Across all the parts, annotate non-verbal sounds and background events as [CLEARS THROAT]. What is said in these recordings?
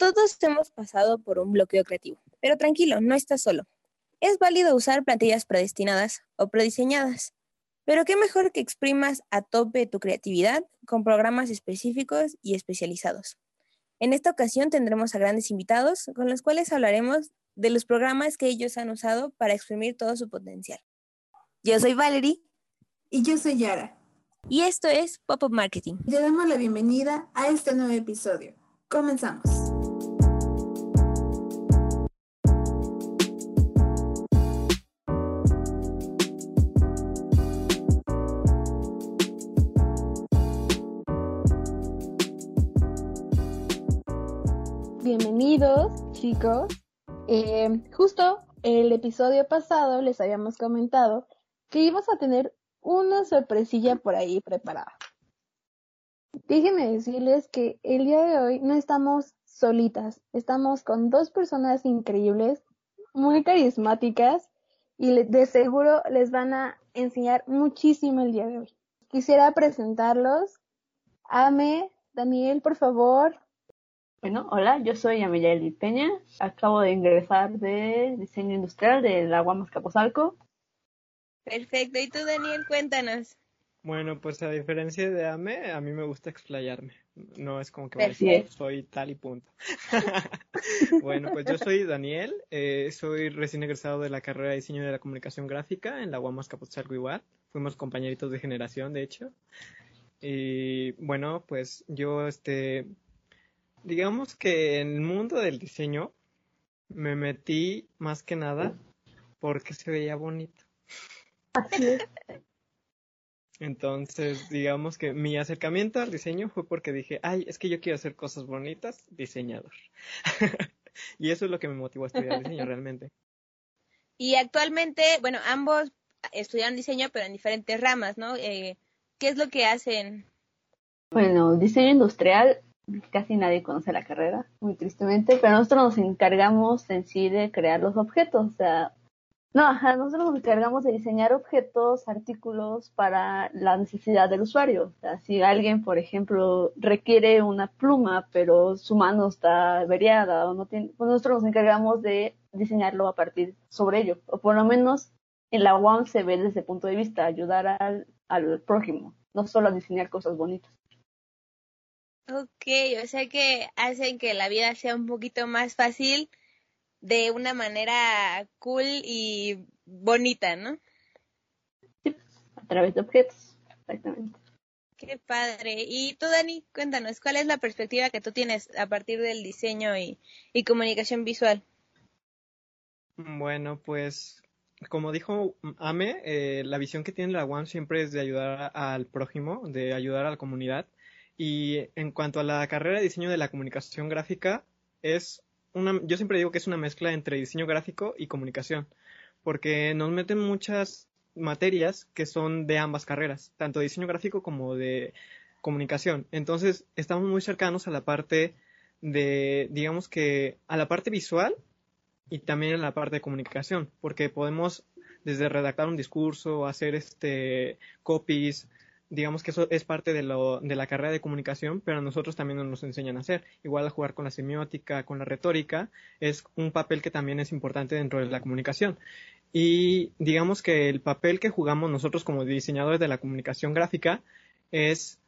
Todos hemos pasado por un bloqueo creativo, pero tranquilo, no estás solo. Es válido usar plantillas predestinadas o prediseñadas, pero qué mejor que exprimas a tope tu creatividad con programas específicos y especializados. En esta ocasión tendremos a grandes invitados con los cuales hablaremos de los programas que ellos han usado para exprimir todo su potencial. Yo soy Valerie. Y yo soy Yara. Y esto es Pop-Up Marketing. Le damos la bienvenida a este nuevo episodio. Comenzamos. Bienvenidos, chicos. Eh, justo el episodio pasado les habíamos comentado que íbamos a tener una sorpresilla por ahí preparada. Déjenme decirles que el día de hoy no estamos solitas, estamos con dos personas increíbles, muy carismáticas y de seguro les van a enseñar muchísimo el día de hoy. Quisiera presentarlos. Ame, Daniel, por favor, bueno, hola, yo soy Amelia Peña. Acabo de ingresar de diseño industrial de la Guamas Capozalco. Perfecto. ¿Y tú, Daniel? Cuéntanos. Bueno, pues a diferencia de Ame, a mí me gusta explayarme. No es como que decir, soy tal y punto. [LAUGHS] bueno, pues yo soy Daniel, eh, soy recién egresado de la carrera de diseño de la comunicación gráfica en la Guamas Capozalco igual. Fuimos compañeritos de generación, de hecho. Y bueno, pues yo este digamos que en el mundo del diseño me metí más que nada porque se veía bonito. Entonces, digamos que mi acercamiento al diseño fue porque dije, ay, es que yo quiero hacer cosas bonitas, diseñador. [LAUGHS] y eso es lo que me motivó a estudiar diseño realmente. Y actualmente, bueno, ambos estudian diseño, pero en diferentes ramas, ¿no? Eh, ¿Qué es lo que hacen? Bueno, diseño industrial casi nadie conoce la carrera, muy tristemente, pero nosotros nos encargamos en sí de crear los objetos, o sea, no, nosotros nos encargamos de diseñar objetos, artículos para la necesidad del usuario. O sea, si alguien, por ejemplo, requiere una pluma, pero su mano está averiada o no tiene, pues nosotros nos encargamos de diseñarlo a partir sobre ello. O por lo menos en la UAM se ve desde el punto de vista ayudar al, al prójimo, no solo a diseñar cosas bonitas. Ok, o sea que hacen que la vida sea un poquito más fácil de una manera cool y bonita, ¿no? Sí, a través de objetos, exactamente. Qué padre. Y tú, Dani, cuéntanos, ¿cuál es la perspectiva que tú tienes a partir del diseño y, comunicación visual? Bueno, pues como dijo Ame, eh, la visión que tiene la UAM siempre es de ayudar al prójimo, de ayudar a la comunidad. Y en cuanto a la carrera de diseño de la comunicación gráfica, es una, yo siempre digo que es una mezcla entre diseño gráfico y comunicación, porque nos meten muchas materias que son de ambas carreras, tanto de diseño gráfico como de comunicación. Entonces, estamos muy cercanos a la parte de, digamos que, a la parte visual y también a la parte de comunicación, porque podemos desde redactar un discurso, hacer este copies, digamos que eso es parte de, lo, de la carrera de comunicación, pero a nosotros también nos enseñan a hacer. Igual a jugar con la semiótica, con la retórica, es un papel que también es importante dentro de la comunicación. Y digamos que el papel que jugamos nosotros como diseñadores de la comunicación gráfica es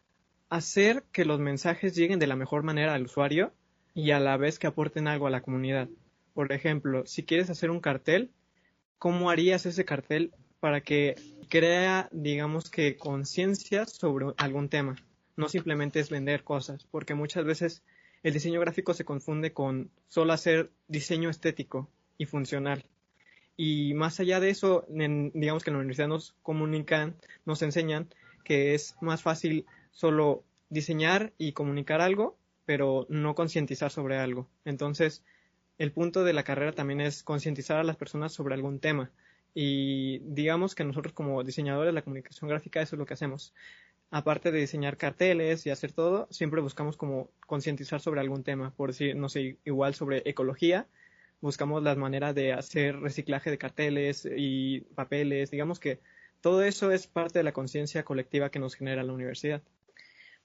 hacer que los mensajes lleguen de la mejor manera al usuario y a la vez que aporten algo a la comunidad. Por ejemplo, si quieres hacer un cartel, ¿cómo harías ese cartel para que crea, digamos que, conciencia sobre algún tema. No simplemente es vender cosas, porque muchas veces el diseño gráfico se confunde con solo hacer diseño estético y funcional. Y más allá de eso, digamos que en la universidad nos comunican, nos enseñan que es más fácil solo diseñar y comunicar algo, pero no concientizar sobre algo. Entonces, el punto de la carrera también es concientizar a las personas sobre algún tema. Y digamos que nosotros como diseñadores de la comunicación gráfica eso es lo que hacemos. Aparte de diseñar carteles y hacer todo, siempre buscamos como concientizar sobre algún tema. Por decir, no sé, igual sobre ecología, buscamos las maneras de hacer reciclaje de carteles y papeles. Digamos que todo eso es parte de la conciencia colectiva que nos genera la universidad.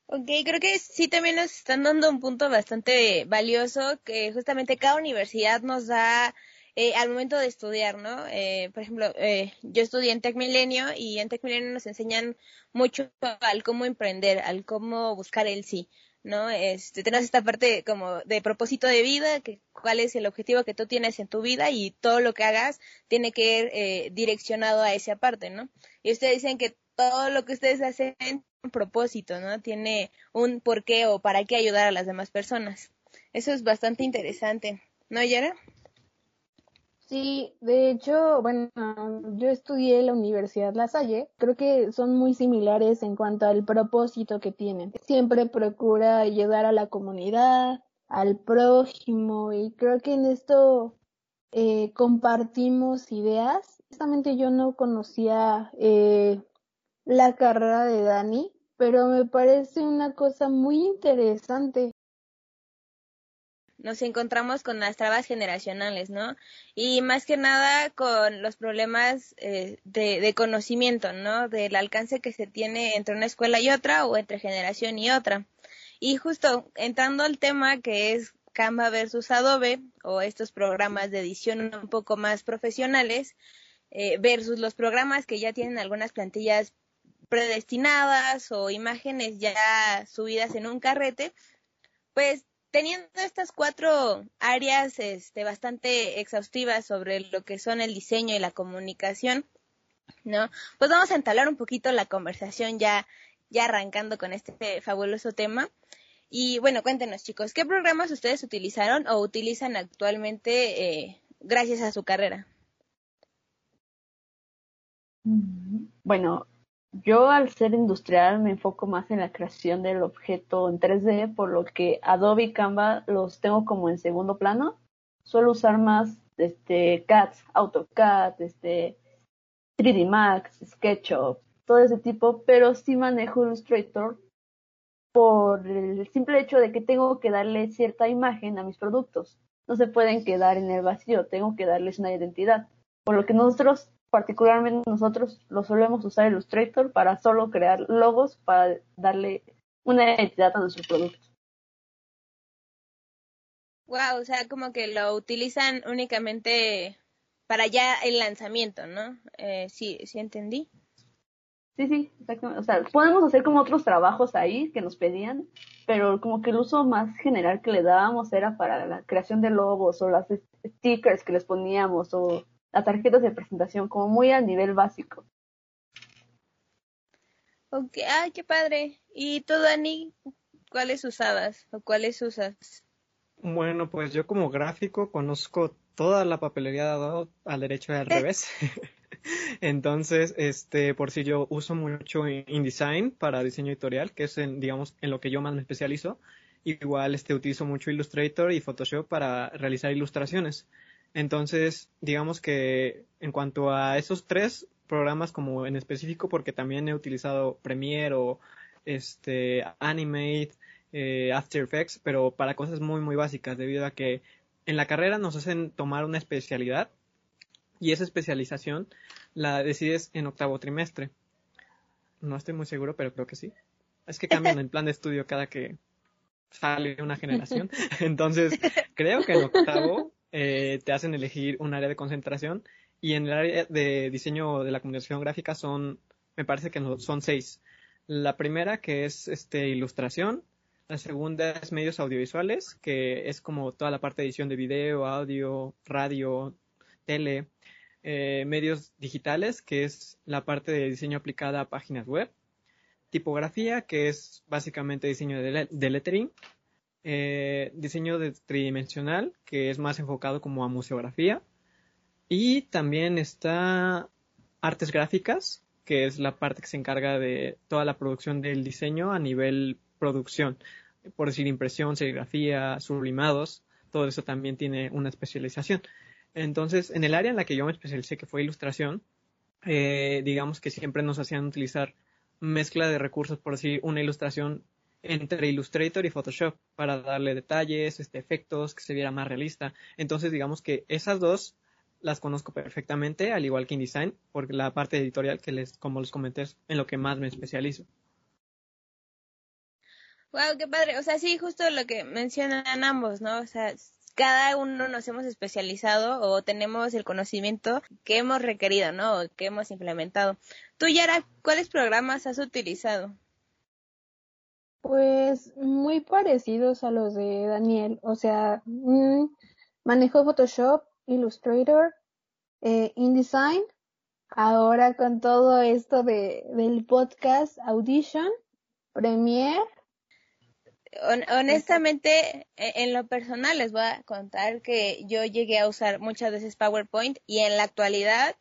Ok, creo que sí también nos están dando un punto bastante valioso que justamente cada universidad nos da eh, al momento de estudiar, ¿no? Eh, por ejemplo, eh, yo estudié en Tech Milenio y en Tech Milenio nos enseñan mucho al cómo emprender, al cómo buscar el sí, ¿no? Este, tenemos esta parte como de propósito de vida, que cuál es el objetivo que tú tienes en tu vida y todo lo que hagas tiene que ir eh, direccionado a esa parte, ¿no? Y ustedes dicen que todo lo que ustedes hacen tiene un propósito, ¿no? Tiene un por qué o para qué ayudar a las demás personas. Eso es bastante interesante, ¿no, Yara? Sí, de hecho, bueno, yo estudié en la Universidad La Salle. Creo que son muy similares en cuanto al propósito que tienen. Siempre procura ayudar a la comunidad, al prójimo y creo que en esto eh, compartimos ideas. Honestamente yo no conocía eh, la carrera de Dani, pero me parece una cosa muy interesante. Nos encontramos con las trabas generacionales, ¿no? Y más que nada con los problemas eh, de, conocimiento, ¿no? Del alcance que se tiene entre una escuela y otra o entre generación y otra. Y justo entrando al tema que es Canva versus Adobe o estos programas de edición un poco más profesionales eh, versus los programas que ya tienen algunas plantillas predestinadas o imágenes ya subidas en un carrete, pues teniendo estas cuatro áreas este, bastante exhaustivas sobre lo que son el diseño y la comunicación, ¿no? Pues vamos a entablar un poquito la conversación ya, ya arrancando con este fabuloso tema. Y bueno, cuéntenos chicos, ¿qué programas ustedes utilizaron o utilizan actualmente eh, gracias a su carrera? Bueno, yo al ser industrial me enfoco más en la creación del objeto en 3D, por lo que Adobe y Canva los tengo como en segundo plano. Suelo usar más este CAD, AutoCAD, este 3D Max, SketchUp, todo ese tipo, pero sí manejo Illustrator por el simple hecho de que tengo que darle cierta imagen a mis productos. No se pueden quedar en el vacío, tengo que darles una identidad. Por lo que nosotros particularmente nosotros lo solemos usar Illustrator para solo crear logos para darle una identidad a nuestro producto. Wow, o sea, como que lo utilizan únicamente para ya el lanzamiento, ¿no? Eh, sí, sí entendí. Sí, sí, exactamente. O sea, podemos hacer como otros trabajos ahí que nos pedían, pero como que el uso más general que le dábamos era para la creación de logos o las stickers que les poníamos o las tarjetas de presentación como muy a nivel básico. Ok, ay, qué padre. ¿Y tú, Dani, cuáles usabas o cuáles usas? Bueno, pues yo como gráfico conozco toda la papelería dado al derecho y al [LAUGHS] revés. [LAUGHS] Entonces, este, por si yo uso mucho InDesign para diseño editorial, que es en, digamos, en lo que yo más me especializo. Igual, este, utilizo mucho Illustrator y Photoshop para realizar ilustraciones. Entonces, digamos que en cuanto a esos tres programas como en específico, porque también he utilizado Premiere o este Animate, eh, After Effects, pero para cosas muy muy básicas, debido a que en la carrera nos hacen tomar una especialidad y esa especialización la decides en octavo trimestre. No estoy muy seguro, pero creo que sí. Es que cambian el plan de estudio cada que sale una generación. [LAUGHS] [LAUGHS] Entonces, creo que en octavo eh, te hacen elegir un área de concentración y en el área de diseño de la comunicación gráfica son, me parece que son seis. La primera que es este ilustración, la segunda es medios audiovisuales, que es como toda la parte de edición de video, audio, radio, tele, eh, medios digitales, que es la parte de diseño aplicada a páginas web, tipografía, que es básicamente diseño de, de lettering, eh, diseño tridimensional, que es más enfocado como a museografía. Y también está artes gráficas, que es la parte que se encarga de toda la producción del diseño a nivel producción. Por decir impresión, serigrafía, sublimados, todo eso también tiene una especialización. Entonces, en el área en la que yo me especialicé, que fue ilustración, eh, digamos que siempre nos hacían utilizar mezcla de recursos, por decir, una ilustración entre Illustrator y Photoshop para darle detalles, este, efectos, que se viera más realista. Entonces, digamos que esas dos las conozco perfectamente, al igual que InDesign, por la parte editorial que les, como les comenté, es en lo que más me especializo. Wow, qué padre. O sea, sí, justo lo que mencionan ambos, ¿no? O sea, cada uno nos hemos especializado o tenemos el conocimiento que hemos requerido, ¿no? O que hemos implementado. Tú, Yara, ¿cuáles programas has utilizado? Pues muy parecidos a los de Daniel. O sea, mm, manejo Photoshop, Illustrator, eh, InDesign. Ahora con todo esto de, del podcast Audition, Premiere honestamente, e, en lo personal les voy a contar que yo llegué a usar muchas veces PowerPoint y en la actualidad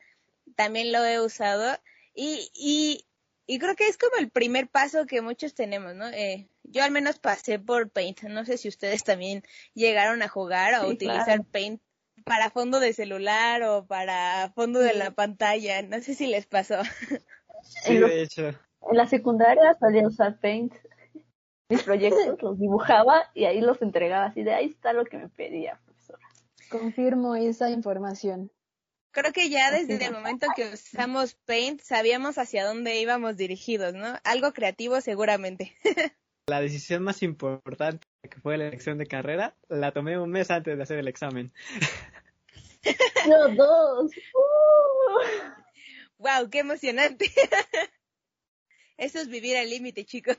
también lo he usado y, y, y creo que es como el primer paso que muchos tenemos, ¿no? Eh, yo al menos pasé por Paint, no sé si ustedes también llegaron a jugar o utilizar Paint para fondo de celular o para fondo de la pantalla, no sé si les pasó. Sí, de hecho. En la secundaria solía usar Paint mis proyectos, los dibujaba y ahí los entregaba así de ahí está lo que me pedía, profesora. Confirmo esa información. Creo que ya desde el momento que usamos Paint sabíamos hacia dónde íbamos dirigidos, ¿no? Algo creativo seguramente. [LAUGHS] La decisión más importante que fue la elección de carrera la tomé un mes antes de hacer el examen. [LAUGHS] Los dos. Wow, qué emocionante. [LAUGHS] Eso es vivir al límite, chicos.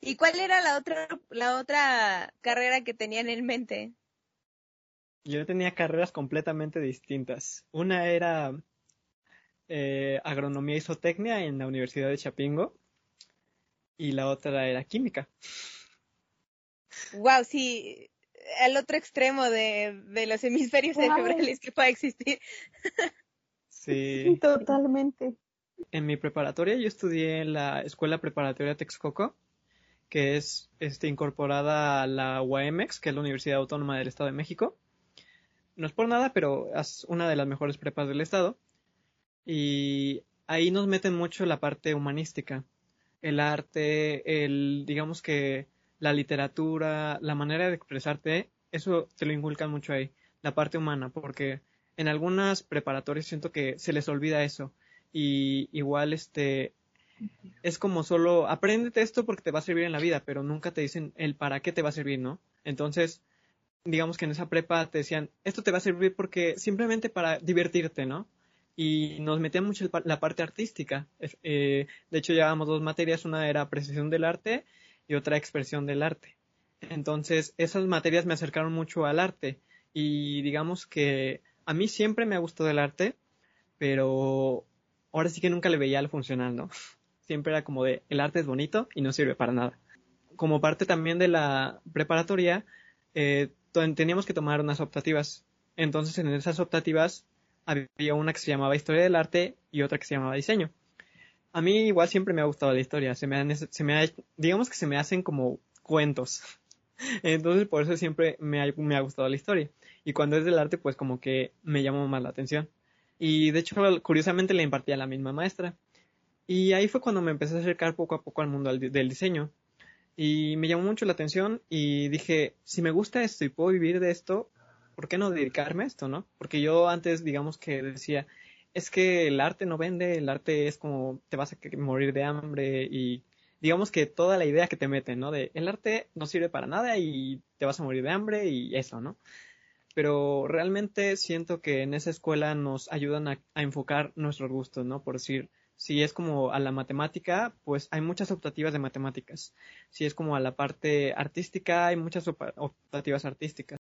¿Y cuál era la otra, la otra carrera que tenían en mente? Yo tenía carreras completamente distintas. Una era eh, agronomía y zootecnia en la Universidad de Chapingo y la otra era química. Wow, sí, al otro extremo de, de los hemisferios cerebrales que pueda existir. Sí. Totalmente. En mi preparatoria yo estudié en la Escuela Preparatoria Texcoco que es este, incorporada a la UAMX, que es la Universidad Autónoma del Estado de México. No es por nada, pero es una de las mejores prepas del Estado. Y ahí nos meten mucho la parte humanística, el arte, el, digamos que la literatura, la manera de expresarte, eso te lo inculcan mucho ahí, la parte humana, porque en algunas preparatorias siento que se les olvida eso. Y igual este es como solo apréndete esto porque te va a servir en la vida, pero nunca te dicen el para qué te va a servir, ¿no? Entonces, digamos que en esa prepa te decían, esto te va a servir porque simplemente para divertirte, ¿no? Y nos metían mucho la parte artística. Eh, de hecho, llevábamos dos materias, una era apreciación del arte y otra expresión del arte. Entonces, esas materias me acercaron mucho al arte y digamos que a mí siempre me ha gustado el arte, pero ahora sí que nunca le veía lo funcional, ¿no? [LAUGHS] siempre era como de el arte es bonito y no sirve para nada. Como parte también de la preparatoria, eh, teníamos que tomar unas optativas. Entonces en esas optativas había una que se llamaba Historia del Arte y otra que se llamaba Diseño. A mí igual siempre me ha gustado la historia, se me, se me digamos que se me hacen como cuentos. [LAUGHS] Entonces por eso siempre me ha, me ha gustado la historia. Y cuando es del arte, pues como que me llamó más la atención. Y de hecho, curiosamente le impartía a la misma maestra. Y ahí fue cuando me empecé a acercar poco a poco al mundo del diseño. Y me llamó mucho la atención y dije, si me gusta esto y puedo vivir de esto, ¿por qué no dedicarme a esto, no? Porque yo antes, digamos que decía, es que el arte no vende, el arte es como te vas a morir de hambre y digamos que toda la idea que te meten, ¿no? De el arte no sirve para nada y te vas a morir de hambre y eso, ¿no? Pero realmente siento que en esa escuela nos ayudan a, a enfocar nuestros gustos, ¿no? Por decir, si es como a la matemática, pues hay muchas optativas de matemáticas. Si es como a la parte artística, hay muchas optativas artísticas.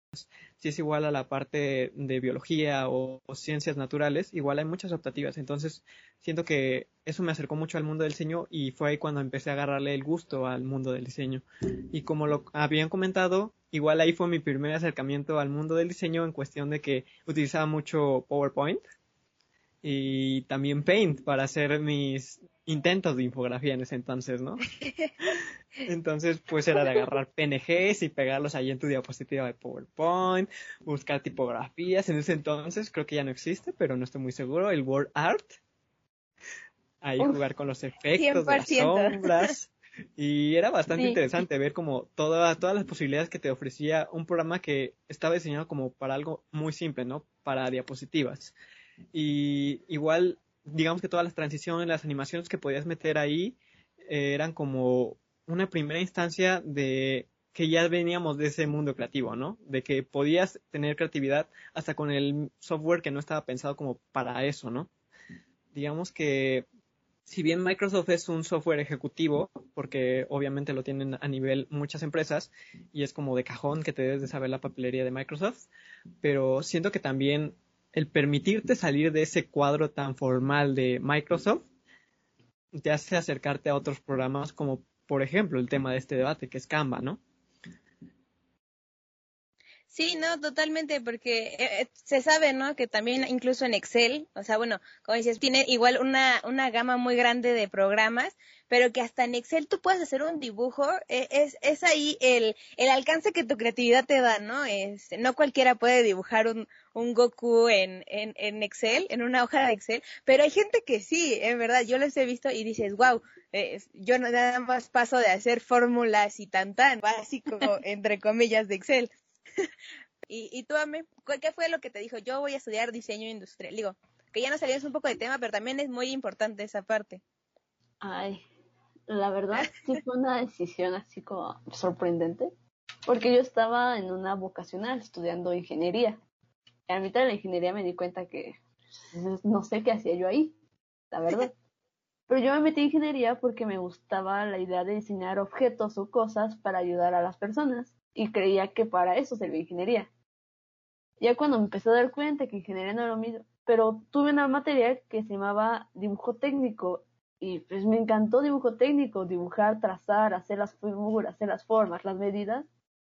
Si es igual a la parte de biología o, ciencias naturales, igual hay muchas optativas. Entonces, siento que eso me acercó mucho al mundo del diseño y fue ahí cuando empecé a agarrarle el gusto al mundo del diseño. Y como lo habían comentado, igual ahí fue mi primer acercamiento al mundo del diseño en cuestión de que utilizaba mucho PowerPoint y también Paint para hacer mis intentos de infografía en ese entonces, ¿no? [LAUGHS] Entonces, pues era de agarrar PNGs y pegarlos ahí en tu diapositiva de PowerPoint, buscar tipografías. En ese entonces, creo que ya no existe, pero no estoy muy seguro, el Word Art. Ahí jugar con los efectos, las sombras. Y era bastante interesante ver como toda, todas las posibilidades que te ofrecía un programa que estaba diseñado como para algo muy simple, ¿no? Para diapositivas. Y igual, digamos que todas las transiciones, las animaciones que podías meter ahí eh, eran como una primera instancia de que ya veníamos de ese mundo creativo, ¿no? De que podías tener creatividad hasta con el software que no estaba pensado como para eso, ¿no? Digamos que si bien Microsoft es un software ejecutivo, porque obviamente lo tienen a nivel muchas empresas y es como de cajón que te debes de saber la papelería de Microsoft, pero siento que también el permitirte salir de ese cuadro tan formal de Microsoft te hace acercarte a otros programas como por ejemplo el tema de este debate que es Canva, ¿no? Sí, no, totalmente, porque eh, eh, se sabe, ¿no? Que también incluso en Excel, o sea, bueno, como dices, tiene igual una, una gama muy grande de programas, pero que hasta en Excel tú puedes hacer un dibujo, eh, es, es ahí el, el alcance que tu creatividad te da, ¿no? Es, no cualquiera puede dibujar un, un Goku en, en, en Excel, en una hoja de Excel, pero hay gente que sí, en verdad, yo los he visto y dices, wow, yo nada más paso de hacer fórmulas y tan tan básico, [LAUGHS] entre comillas, de Excel. [LAUGHS] y, y tú, Ame, ¿qué fue lo que te dijo? Yo voy a estudiar diseño industrial. Digo, que ya nos salimos un poco de tema, pero también es muy importante esa parte. Ay, la verdad [LAUGHS] sí fue una decisión así como sorprendente, porque yo estaba en una vocacional estudiando ingeniería. Y a mitad de la ingeniería me di cuenta que pues, no sé qué hacía yo ahí, la verdad. [LAUGHS] Pero yo me metí en ingeniería porque me gustaba la idea de diseñar objetos o cosas para ayudar a las personas y creía que para eso servía ingeniería. Ya cuando me empecé a dar cuenta que ingeniería no era lo mismo, pero tuve una materia que se llamaba dibujo técnico y pues me encantó dibujo técnico, dibujar, trazar, hacer las figuras, hacer las formas, las medidas.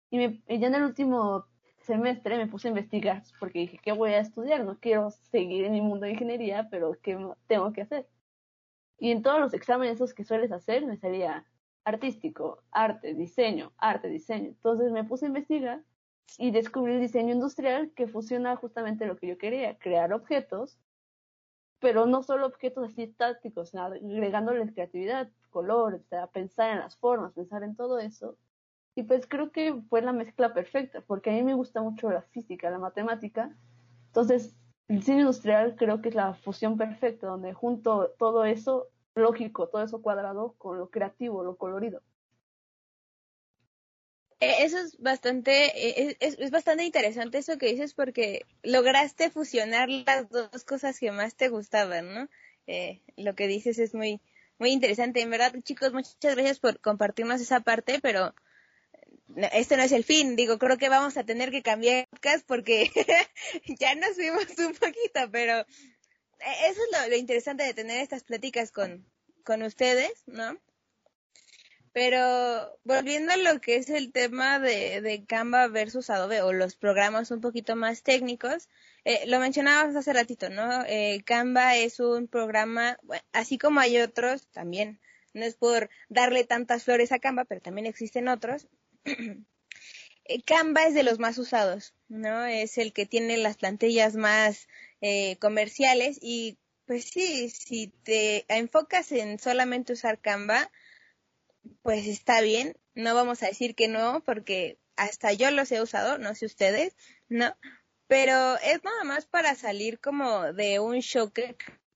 Y, me, ya en el último semestre me puse a investigar porque dije, ¿qué voy a estudiar? No quiero seguir en mi mundo de ingeniería, pero ¿qué tengo que hacer? Y en todos los exámenes esos que sueles hacer me salía artístico, arte, diseño, arte, diseño. Entonces me puse a investigar y descubrí el diseño industrial que fusiona justamente lo que yo quería, crear objetos, pero no solo objetos así estáticos, sino agregándoles creatividad, color, pensar en las formas, pensar en todo eso. Y pues creo que fue la mezcla perfecta, porque a mí me gusta mucho la física, la matemática. Entonces, el diseño industrial creo que es la fusión perfecta, donde junto todo eso lógico, todo eso cuadrado con lo creativo, lo colorido. E, eso es bastante, e, es, es, bastante interesante eso que dices porque lograste fusionar las dos cosas que más te gustaban, ¿no? Eh, lo que dices es muy, muy interesante. En verdad, chicos, muchas gracias por compartirnos esa parte, pero este no es el fin. Digo, creo que vamos a tener que cambiar podcast porque [LAUGHS] ya nos fuimos un poquito, pero eso es lo, interesante de tener estas pláticas con, con ustedes, ¿no? Pero volviendo a lo que es el tema de, de Canva versus Adobe o los programas un poquito más técnicos, eh, lo mencionabas hace ratito, ¿no? Eh, Canva es un programa, así como hay otros también, no es por darle tantas flores a Canva, pero también existen otros. [CLEARS THROAT] Eh, Canva es de los más usados, ¿no? Es el que tiene las plantillas más eh, comerciales y pues sí, si te enfocas en solamente usar Canva, pues está bien, no vamos a decir que no, porque hasta yo los he usado, no sé ustedes, ¿no? Pero es nada más para salir como de un shock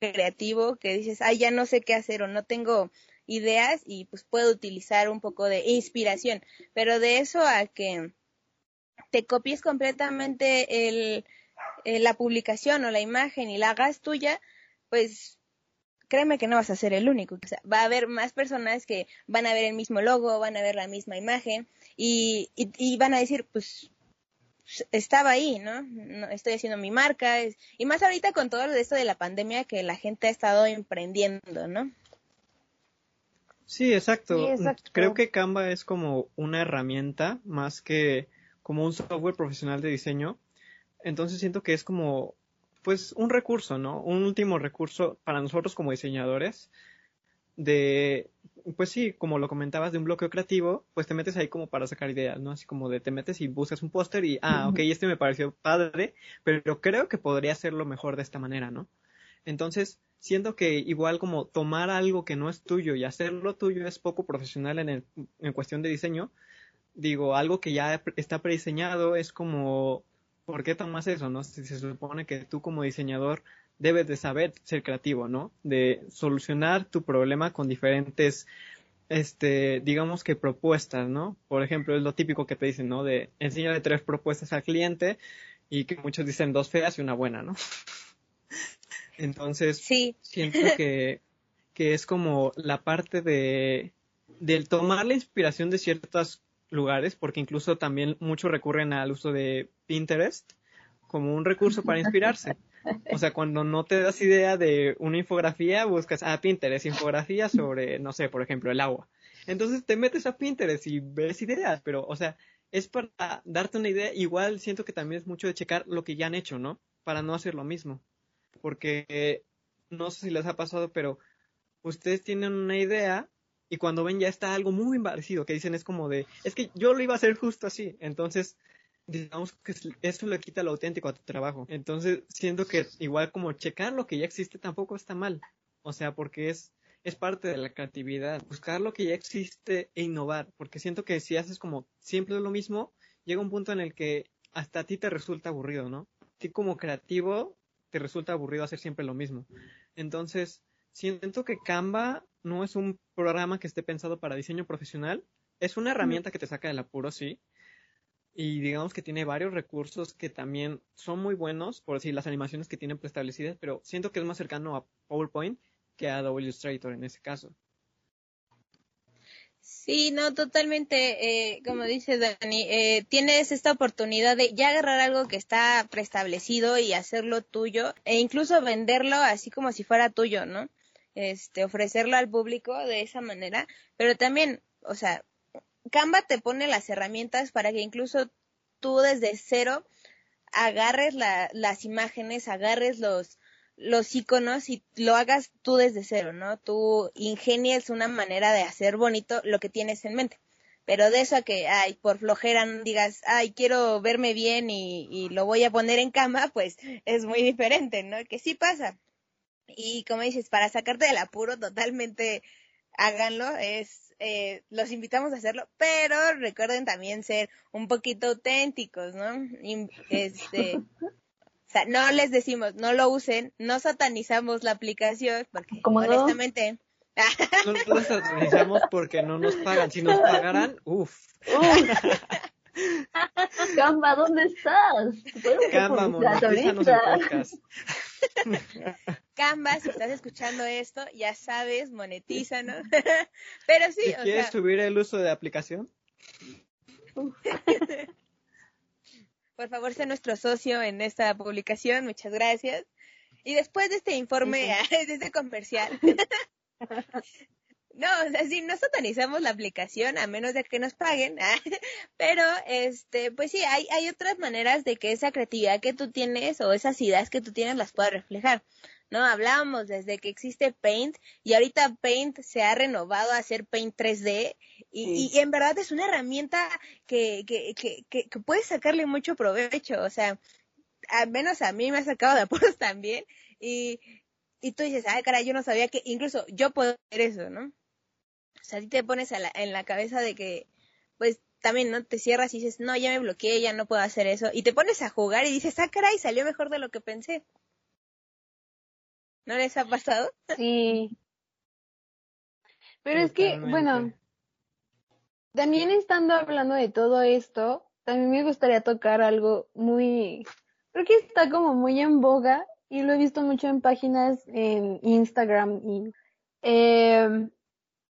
creativo que dices, ay, ya no sé qué hacer o no tengo ideas y pues puedo utilizar un poco de inspiración, pero de eso a que te copies completamente el, eh, la publicación o la imagen y la hagas tuya, pues créeme que no vas a ser el único. O sea, va a haber más personas que van a ver el mismo logo, van a ver la misma imagen y, y, van a decir, pues estaba ahí, ¿no? ¿no? Estoy haciendo mi marca. y más ahorita con todo esto de la pandemia que la gente ha estado emprendiendo, ¿no? Sí, exacto. sí, exacto. Creo que Canva es como una herramienta más que como un software profesional de diseño entonces siento que es como, pues, un recurso, ¿no? Un último recurso para nosotros como diseñadores de, pues sí, como lo comentabas, de un bloqueo creativo, pues te metes ahí como para sacar ideas, ¿no? Así como de te metes y buscas un póster y, ah, ok, este me pareció padre, pero creo que podría hacerlo mejor de esta manera, ¿no? Entonces, siento que igual como tomar algo que no es tuyo y hacerlo tuyo es poco profesional en, el, en cuestión de diseño. Digo, algo que ya está prediseñado es como ¿por qué tomas eso, no? Si se supone que tú como diseñador debes de saber ser creativo, ¿no? De solucionar tu problema con diferentes este, digamos que propuestas, ¿no? Por ejemplo, es lo típico que te dicen, ¿no? De enseñarle tres propuestas al cliente y que muchos dicen dos feas y una buena, ¿no? [LAUGHS] Entonces, Sí, siento que, que es como la parte de del tomar la inspiración de ciertos lugares, porque incluso también muchos recurren al uso de Pinterest como un recurso para inspirarse. [LAUGHS] O sea, cuando no te das idea de una infografía, buscas a Pinterest, infografía sobre, no sé, por ejemplo, el agua. Entonces te metes a Pinterest y ves ideas, pero, o sea, es para darte una idea. Igual siento que también es mucho de checar lo que ya han hecho, ¿no? Para no hacer lo mismo. Porque no sé si les ha pasado, pero ustedes tienen una idea y cuando ven ya está algo muy parecido, que dicen es como de, es que yo lo iba a hacer justo así. Entonces, digamos que es- eso le quita lo auténtico a tu trabajo. Entonces, siento que igual como checar lo que ya existe tampoco está mal. O sea, porque es, es parte de la creatividad. Buscar lo que ya existe e innovar. Porque siento que si haces como siempre lo mismo, llega un punto en el que hasta a ti te resulta aburrido, ¿no? A ti como creativo te resulta aburrido hacer siempre lo mismo. Entonces, siento que Canva no es un programa que esté pensado para diseño profesional. Es una herramienta que te saca del apuro, sí. Y digamos que tiene varios recursos que también son muy buenos, por decir las animaciones que tienen preestablecidas, pero siento que es más cercano a PowerPoint que a Adobe Illustrator en ese caso. Sí, no, totalmente, eh, como dice Dani, eh, tienes esta oportunidad de ya agarrar algo que está preestablecido y hacerlo tuyo e incluso venderlo así como si fuera tuyo, ¿no? Este, ofrecerlo al público de esa manera, pero también, o sea, Canva te pone las herramientas para que incluso tú desde cero agarres la- las imágenes, agarres los, los iconos y lo hagas tú desde cero, ¿no? Tú ingenies una manera de hacer bonito lo que tienes en mente. Pero de eso a que, ay, por flojera digas, ay, quiero verme bien y, y lo voy a poner en cama, pues es muy diferente, ¿no? Que sí pasa. Y como dices, para sacarte del apuro totalmente háganlo, es, eh, los invitamos a hacerlo, pero recuerden también ser un poquito auténticos, ¿no? Este, [LAUGHS] o sea, no les decimos, no lo usen, no satanizamos la aplicación, porque ¿Cómo no? honestamente, No lo satanizamos porque no nos pagan. Si nos pagaran, [LAUGHS] uff. Canva, ¿dónde estás? ¿Puedes hacer Canva, publicidad monetízanos el ahorita? podcast. [LAUGHS] Canva, si estás escuchando esto, ya sabes, monetízanos. [LAUGHS] pero sí, Si o quieres sea, subir el uso de la aplicación, [LAUGHS] por favor, sé nuestro socio en esta publicación, muchas gracias. Y después de este informe, de este comercial, no, o sea, sí, no satanizamos la aplicación a menos de que nos paguen, [LAUGHS] pero este, pues sí, hay, hay otras maneras de que esa creatividad que tú tienes o esas ideas que tú tienes las puedas reflejar. ¿no? Hablábamos desde que existe Paint y ahorita Paint se ha renovado a hacer Paint 3D y, Sí. y en verdad es una herramienta que, que, que, que, que puedes sacarle mucho provecho, o sea, al menos a mí me ha sacado de apuros [LAUGHS] también y, y tú dices, ay, caray, yo no sabía que incluso yo puedo hacer eso, ¿no? O sea, a ti te pones a la- en la cabeza de que, pues, también, ¿no? Te cierras y dices, no, ya me bloqueé, ya no puedo hacer eso. Y te pones a jugar y dices, ah, caray, salió mejor de lo que pensé. ¿No les ha pasado? Sí. Pero es que, bueno, también estando hablando de todo esto, también me gustaría tocar algo muy, creo que está como muy en boga y lo he visto mucho en páginas en Instagram y eh,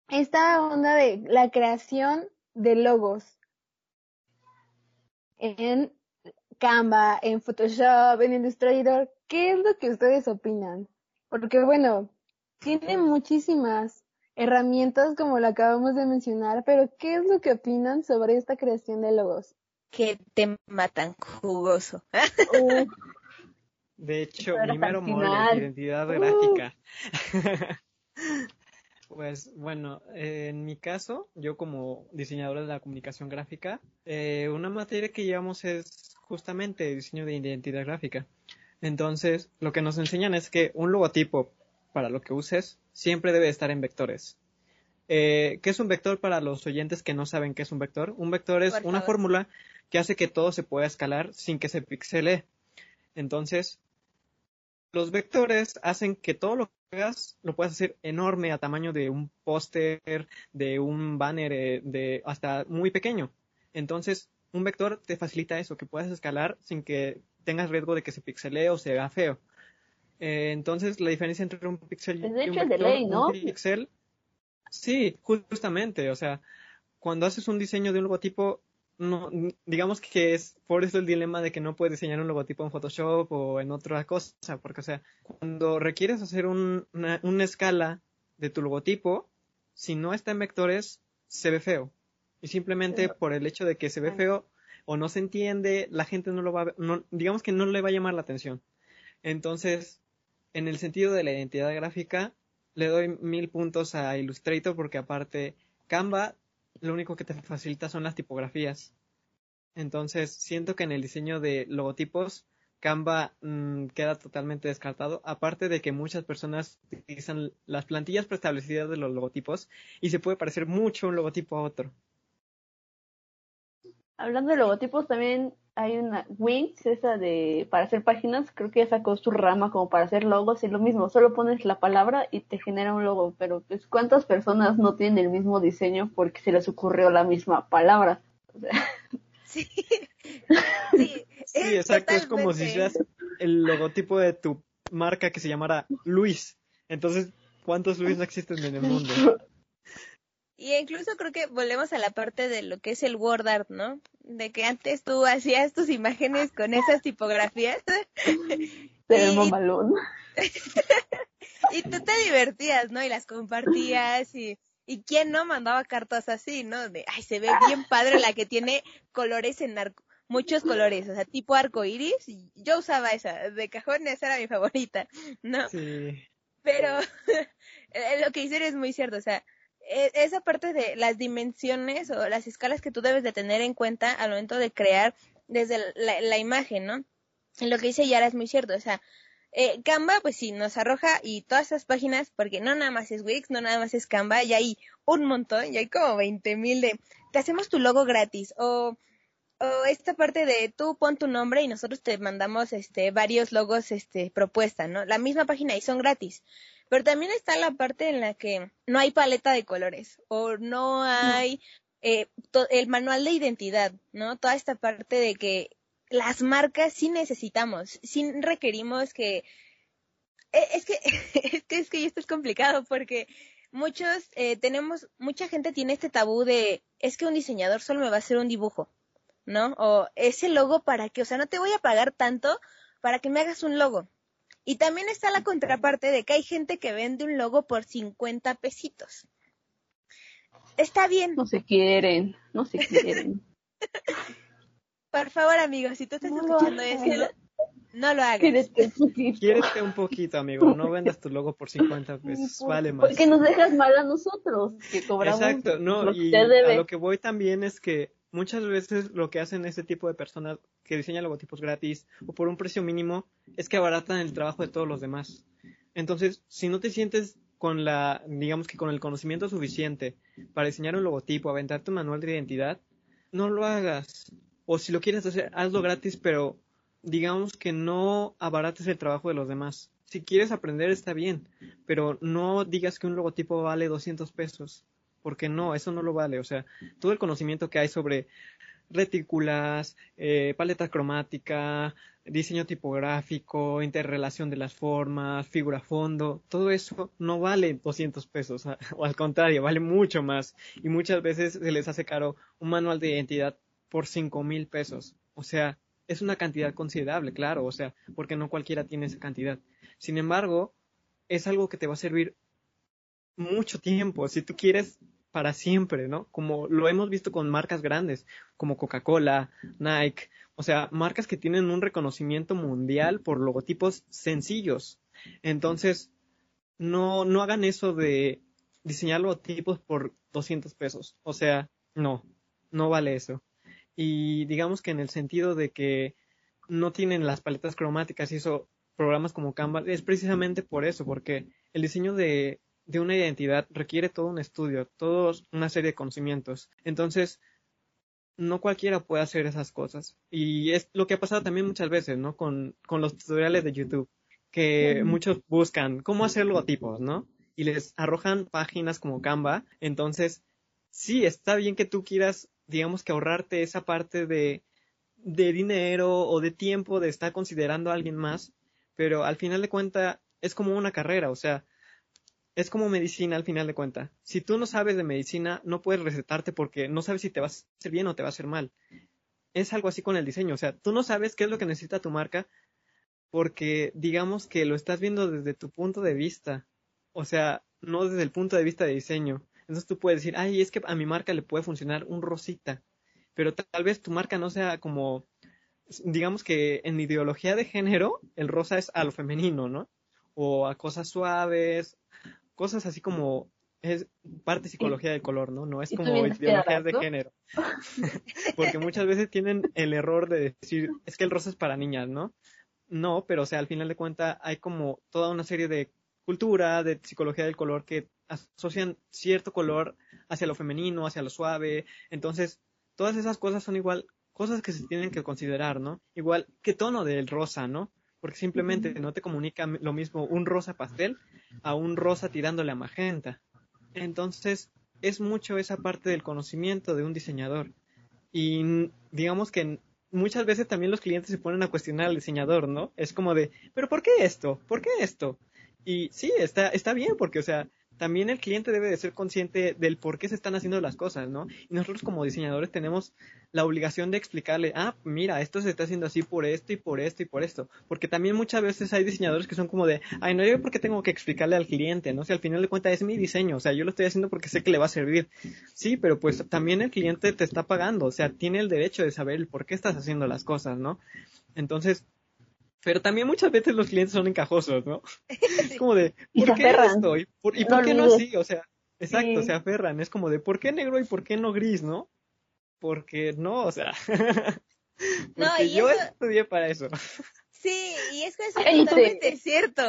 esta onda de la creación de logos en Canva, en Photoshop, en Illustrator, ¿qué es lo que ustedes opinan? Porque bueno, tiene muchísimas herramientas como lo acabamos de mencionar, pero ¿qué es lo que opinan sobre esta creación de logos? Que te matan jugoso. De hecho, Pero mi mero al mole, identidad Uh. gráfica. Pues bueno, eh, en mi caso, yo como diseñador de la comunicación gráfica, eh, una materia que llevamos es justamente diseño de identidad gráfica. Entonces, lo que nos enseñan es que un logotipo, para lo que uses, siempre debe estar en vectores. Eh, ¿Qué es un vector para los oyentes que no saben qué es un vector? Un vector es una fórmula que hace que todo se pueda escalar sin que se pixelee. Entonces, los vectores hacen que todo lo que hagas lo puedas hacer enorme a tamaño de un póster, de un banner, eh, de hasta muy pequeño. Entonces, un vector te facilita eso, que puedas escalar sin que tengas riesgo de que se pixelee o se vea feo. Eh, entonces, la diferencia entre un pixel y un vector, ley, ¿no? un pixel, sí, justamente, o sea, cuando haces un diseño de un logotipo, no, digamos que es por eso el dilema de que no puedes diseñar un logotipo en Photoshop o en otra cosa, porque, o sea, cuando requieres hacer un- una, una escala de tu logotipo, si no está en vectores, se ve feo. Y simplemente por el hecho de que se ve feo o no se entiende, la gente no lo va a ver, no, digamos que no le va a llamar la atención. Entonces, en el sentido de la identidad gráfica, le doy mil puntos a Illustrator porque aparte Canva lo único que te facilita son las tipografías. Entonces, siento que en el diseño de logotipos, Canva mm, queda totalmente descartado, aparte de que muchas personas utilizan las plantillas preestablecidas de los logotipos y se puede parecer mucho un logotipo a otro. Hablando de logotipos, también hay una Wings, esa de para hacer páginas, creo que ya sacó su rama como para hacer logos y lo mismo, solo pones la palabra y te genera un logo, pero pues cuántas personas no tienen el mismo diseño porque se les ocurrió la misma palabra. O sea, [LAUGHS] Sí. sí, [LAUGHS] Sí, exacto, es como si hicieras el logotipo de tu marca que se llamara Luis. Entonces, ¿cuántos Luis no existen en el mundo? [LAUGHS] Y incluso creo que volvemos a la parte de lo que es el word art, ¿no? De que antes tú hacías tus imágenes con esas tipografías ve [LAUGHS] Y- mamalón. [LAUGHS] y tú te divertías, ¿no? Y las compartías y, y quién no mandaba cartas así, ¿no? De, ay, se ve bien padre la que tiene colores en arco, muchos colores, o sea, tipo arco iris. Y yo usaba esa, de cajón esa era mi favorita, ¿no? Sí. Pero [LAUGHS] eh, lo que dicen es muy cierto, o sea, esa parte de las dimensiones o las escalas que tú debes de tener en cuenta al momento de crear desde la, imagen, ¿no? Lo que dice Yara es muy cierto, o sea, eh, Canva, pues sí, nos arroja y todas esas páginas, porque no nada más es Wix, no nada más es Canva, y hay un montón, y hay como 20 mil de, te hacemos tu logo gratis, o, o esta parte de tú pon tu nombre y nosotros te mandamos este varios logos este propuesta, ¿no? La misma página y son gratis. Pero también está la parte en la que no hay paleta de colores o no hay eh, el manual de identidad, ¿no? Toda esta parte de que las marcas sí necesitamos, sí requerimos que eh, es que [LAUGHS] es que es que esto es complicado porque muchos eh, tenemos mucha gente tiene este tabú de es que un diseñador solo me va a hacer un dibujo, ¿no? O ese logo para que, o sea, no te voy a pagar tanto para que me hagas un logo. Y también está la contraparte de que hay gente que vende un logo por 50 pesitos. Está bien, No se quieren, no se [LAUGHS] quieren. por favor, amigos, si tú estás No escuchando eso, no lo hagas. Quédate un poquito. Quiérete un poquito, amigo. No vendas tu logo por 50 pesos. Vale más. Porque nos dejas mal a nosotros, que cobramos Exacto, no, lo que y a lo que voy también es que muchas veces lo que hacen este tipo de personas que diseñan logotipos gratis o por un precio mínimo es que abaratan el trabajo de todos los demás. Entonces, si no te sientes con la, digamos que con el conocimiento suficiente para diseñar un logotipo, aventarte un manual de identidad, no lo hagas. O si lo quieres hacer, hazlo gratis, pero digamos que no abarates el trabajo de los demás. Si quieres aprender está bien, pero no digas que un logotipo vale 200 pesos, porque no, eso no lo vale. O sea, todo el conocimiento que hay sobre retículas, eh, paleta cromática, diseño tipográfico, interrelación de las formas, figura fondo, todo eso no vale 200 pesos, [LAUGHS] o al contrario, vale mucho más. Y muchas veces se les hace caro un manual de identidad por 5 mil pesos. O sea, es una cantidad considerable, claro, o sea, porque no cualquiera tiene esa cantidad. Sin embargo, es algo que te va a servir mucho tiempo, si tú quieres para siempre, ¿no? Como lo hemos visto con marcas grandes, como Coca-Cola, Nike, o sea, marcas que tienen un reconocimiento mundial por logotipos sencillos. Entonces, no, no hagan eso de diseñar logotipos por 200 pesos. O sea, no, no vale eso. Y digamos que en el sentido de que no tienen las paletas cromáticas y eso, programas como Canva, es precisamente por eso, porque el diseño de, de una identidad requiere todo un estudio, toda una serie de conocimientos. Entonces, no cualquiera puede hacer esas cosas. Y es lo que ha pasado también muchas veces, ¿no? Con, con los tutoriales de YouTube. que muchos buscan cómo hacer logotipos, ¿no? Y les arrojan páginas como Canva. Entonces, sí, está bien que tú quieras, digamos que ahorrarte esa parte de, de dinero o de tiempo de estar considerando a alguien más, pero al final de cuentas es como una carrera, o sea, es como medicina al final de cuentas. Si tú no sabes de medicina, no puedes recetarte porque no sabes si te va a hacer bien o te va a hacer mal. Es algo así con el diseño, o sea, tú no sabes qué es lo que necesita tu marca porque digamos que lo estás viendo desde tu punto de vista, o sea, no desde el punto de vista de diseño. Entonces tú puedes decir, ay, es que a mi marca le puede funcionar un rosita, pero tal vez tu marca no sea como, digamos que en ideología de género, el rosa es a lo femenino, ¿no? O a cosas suaves, cosas así como es parte psicología del color, ¿no? No es como ideologías de género. [LAUGHS] Porque muchas veces tienen el error de decir, es que el rosa es para niñas, ¿no? No, pero o sea, al final de cuentas hay como toda una serie de cultura, de psicología del color que asocian cierto color hacia lo femenino, hacia lo suave. Entonces, todas esas cosas son igual cosas que se tienen que considerar, ¿no? Igual, ¿qué tono del rosa, no? Porque simplemente no te comunica lo mismo un rosa pastel a un rosa tirándole a magenta. Entonces, es mucho esa parte del conocimiento de un diseñador. Y digamos que muchas veces también los clientes se ponen a cuestionar al diseñador, ¿no? Es como de, pero ¿por qué esto? ¿Por qué esto? Y sí, está, está bien, porque, o sea, también el cliente debe de ser consciente del por qué se están haciendo las cosas, ¿no? Y nosotros como diseñadores tenemos la obligación de explicarle, ah, mira, esto se está haciendo así por esto y por esto y por esto. Porque también muchas veces hay diseñadores que son como de, ay, no, yo por qué tengo que explicarle al cliente, ¿no? Si al final de cuentas es mi diseño, o sea, yo lo estoy haciendo porque sé que le va a servir. Sí, pero pues también el cliente te está pagando, o sea, tiene el derecho de saber el por qué estás haciendo las cosas, ¿no? Entonces, pero también muchas veces los clientes son encajosos, ¿no? [LAUGHS] Es como de, ¿por qué esto? ¿Y por, qué no así? O sea, exacto, se aferran. Es como de, ¿por qué negro y por qué no gris, no? Porque no, o sea. [LAUGHS] porque yo estudié para eso. Sí, y es que es [LAUGHS] totalmente cierto.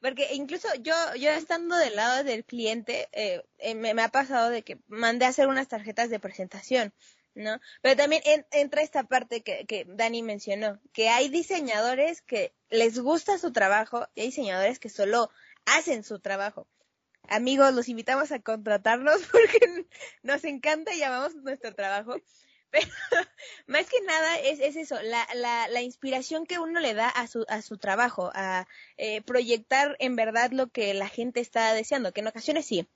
Porque incluso yo, yo estando del lado del cliente, eh, eh, me, me, ha pasado de que mandé a hacer unas tarjetas de presentación. ¿No? Pero también entra esta parte que, que Dani mencionó, que hay diseñadores que les gusta su trabajo y hay diseñadores que solo hacen su trabajo. Amigos, los invitamos a contratarnos [LAUGHS] porque nos encanta y amamos nuestro trabajo. Pero [LAUGHS] más que nada es, es eso, la, la, la, inspiración que uno le da a su, a su trabajo, a eh, proyectar en verdad lo que la gente está deseando, que en ocasiones sí,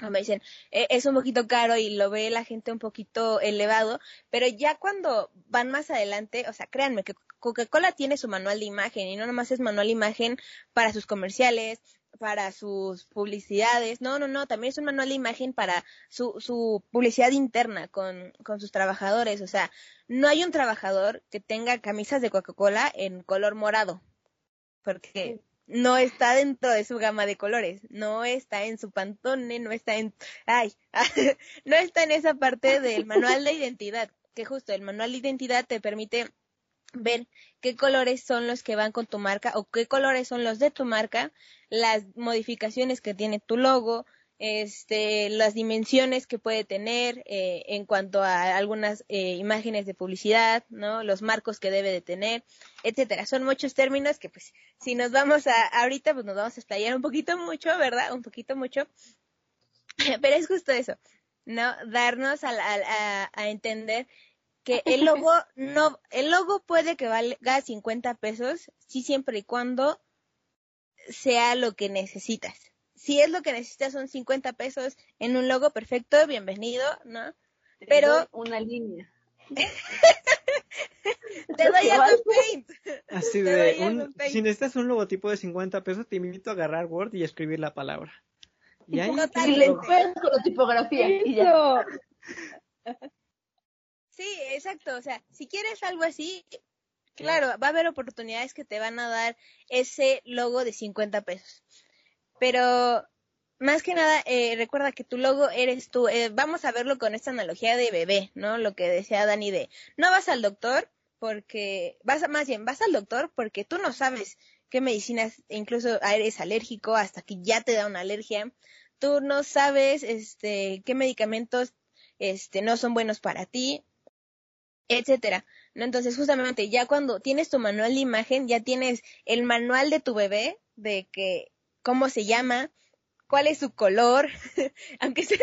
me dicen, e, es un poquito caro y lo ve la gente un poquito elevado, pero ya cuando van más adelante, o sea, créanme que Coca-Cola tiene su manual de imagen y no nomás es manual de imagen para sus comerciales, para sus publicidades, no, no, no, también es un manual de imagen para su, su publicidad interna con, con sus trabajadores, o sea, no hay un trabajador que tenga camisas de Coca-Cola en color morado, porque no está dentro de su gama de colores, no está en su pantone, no está en, ay, [LAUGHS] no está en esa parte del manual de identidad, que justo el manual de identidad te permite ver qué colores son los que van con tu marca o qué colores son los de tu marca, las modificaciones que tiene tu logo, este, las dimensiones que puede tener eh, en cuanto a algunas eh, imágenes de publicidad, ¿no? Los marcos que debe de tener, etcétera. Son muchos términos que, pues, si nos vamos a, ahorita, pues nos vamos a explayar un poquito mucho, ¿verdad? Un poquito mucho. [LAUGHS] Pero es justo eso, ¿no? Darnos a, a, a entender que el logo no, el logo puede que valga 50 pesos, sí siempre y cuando sea lo que necesitas si es lo que necesitas son 50 pesos en un logo perfecto, bienvenido, ¿no? Pero una línea. [LAUGHS] te doy [LAUGHS] a paint. Así de, un, si necesitas un logotipo de 50 pesos, te invito a agarrar Word y escribir la palabra. Y ahí Totalmente. con la tipografía. Y ya. Sí, exacto. O sea, si quieres algo así, claro, va a haber oportunidades que te van a dar ese logo de 50 pesos. Pero más que nada, eh, recuerda que tu logo eres tú. Eh, vamos a verlo con esta analogía de bebé, ¿no? Lo que decía Dani de, no vas al doctor porque, vas más bien, vas al doctor porque tú no sabes qué medicinas, incluso eres alérgico hasta que ya te da una alergia. Tú no sabes, este, qué medicamentos, este, no son buenos para ti, etcétera. ¿no? Entonces, justamente, ya cuando tienes tu manual de imagen, ya tienes el manual de tu bebé, de que, cómo se llama, cuál es su color, [LAUGHS] aunque sea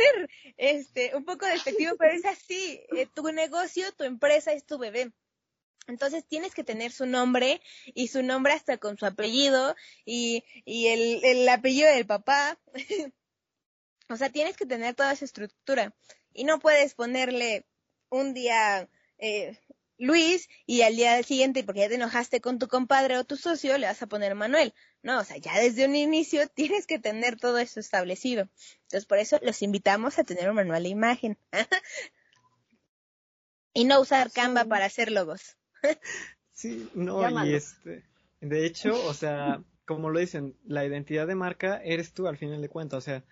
este, un poco despectivo, pero es así, eh, tu negocio, tu empresa es tu bebé. Entonces tienes que tener su nombre y su nombre hasta con su apellido y, y el, el apellido del papá. [LAUGHS] o sea, tienes que tener toda esa estructura y no puedes ponerle un día eh, Luis y al día siguiente, porque ya te enojaste con tu compadre o tu socio, le vas a poner Manuel. No, o sea, ya desde un inicio [LAUGHS] tienes que tener todo eso establecido. Entonces, por eso los invitamos a tener un manual de imagen. [LAUGHS] y no usar Canva para hacer logos. [LAUGHS] sí, no, y este, de hecho, o sea, como lo dicen, la identidad de marca eres tú al final de cuentas, o sea,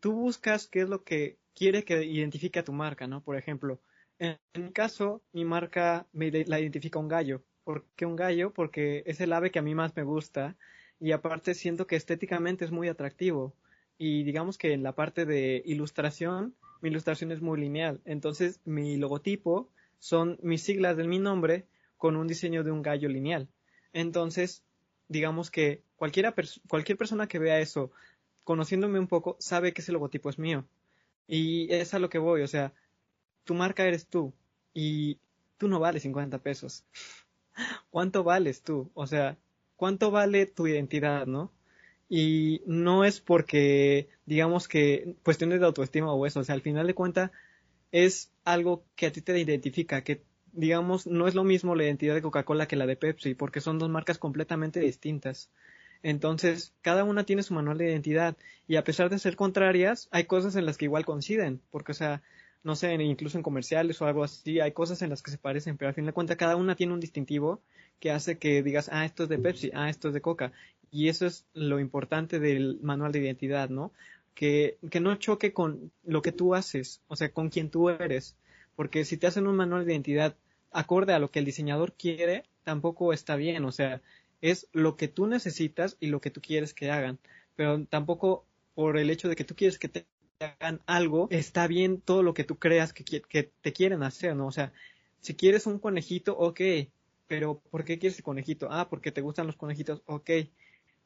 tú buscas qué es lo que quiere que identifique a tu marca, ¿no? Por ejemplo, en, mi caso, mi marca me la identifica un gallo. ¿Por qué un gallo? Porque es el ave que a mí más me gusta y aparte siento que estéticamente es muy atractivo. Y digamos que en la parte de ilustración, mi ilustración es muy lineal. Entonces, mi logotipo son mis siglas de mi nombre con un diseño de un gallo lineal. Entonces, digamos que cualquiera cualquier persona que vea eso, conociéndome un poco, sabe que ese logotipo es mío. Y es a lo que voy, o sea, tu marca eres tú y tú no vales 50 pesos. [LAUGHS] ¿Cuánto vales tú? O sea, ¿cuánto vale tu identidad, no? Y no es porque, digamos que cuestiones de autoestima o eso, o sea, al final de cuentas es algo que a ti te identifica, que digamos no es lo mismo la identidad de Coca-Cola que la de Pepsi, porque son dos marcas completamente distintas. Entonces, cada una tiene su manual de identidad y a pesar de ser contrarias, hay cosas en las que igual coinciden, porque o sea, no sé, incluso en comerciales o algo así, hay cosas en las que se parecen, pero al fin de cuentas cada una tiene un distintivo que hace que digas, ah, esto es de Pepsi, ah, esto es de Coca. Y eso es lo importante del manual de identidad, ¿no? Que, que no choque con lo que tú haces, o sea, con quien tú eres. Porque si te hacen un manual de identidad acorde a lo que el diseñador quiere, tampoco está bien, o sea, es lo que tú necesitas y lo que tú quieres que hagan. Pero tampoco por el hecho de que tú quieres que te hagan algo, está bien todo lo que tú creas que, que te quieren hacer, ¿no? O sea, si quieres un conejito, ok, pero ¿por qué quieres el conejito? Ah, porque te gustan los conejitos, ok,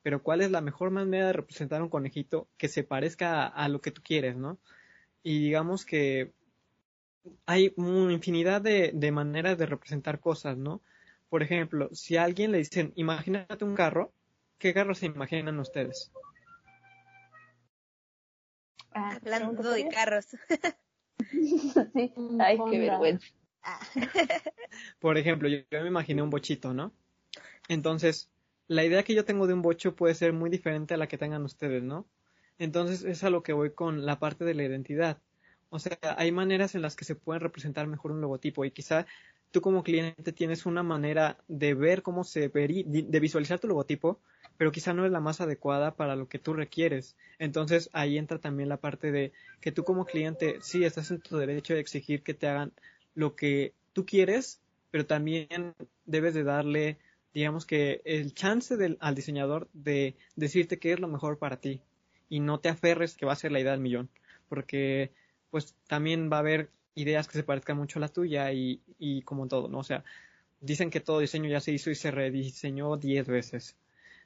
pero ¿cuál es la mejor manera de representar un conejito que se parezca a, lo que tú quieres, ¿no? Y digamos que hay una infinidad de, de, maneras de representar cosas, ¿no? Por ejemplo, si a alguien le dicen, imagínate un carro, ¿qué carro se imaginan ustedes? Ah, [LAUGHS] Hablando de carros. [LAUGHS] sí. Ay, qué vergüenza. Ah. [LAUGHS] Por ejemplo, yo, me imaginé un bochito, ¿no? Entonces, la idea que yo tengo de un bocho puede ser muy diferente a la que tengan ustedes, ¿no? Entonces, es a lo que voy con la parte de la identidad. O sea, hay maneras en las que se pueden representar mejor un logotipo y quizá tú como cliente tienes una manera de ver cómo se vería, de visualizar tu logotipo pero quizá no es la más adecuada para lo que tú requieres. Entonces ahí entra también la parte de que tú como cliente sí estás en tu derecho de exigir que te hagan lo que tú quieres, pero también debes de darle, digamos que el chance del, al diseñador de decirte qué es lo mejor para ti y no te aferres que va a ser la idea del millón, porque pues también va a haber ideas que se parezcan mucho a la tuya y, y como todo, ¿no? O sea, dicen que todo diseño ya se hizo y se rediseñó diez veces.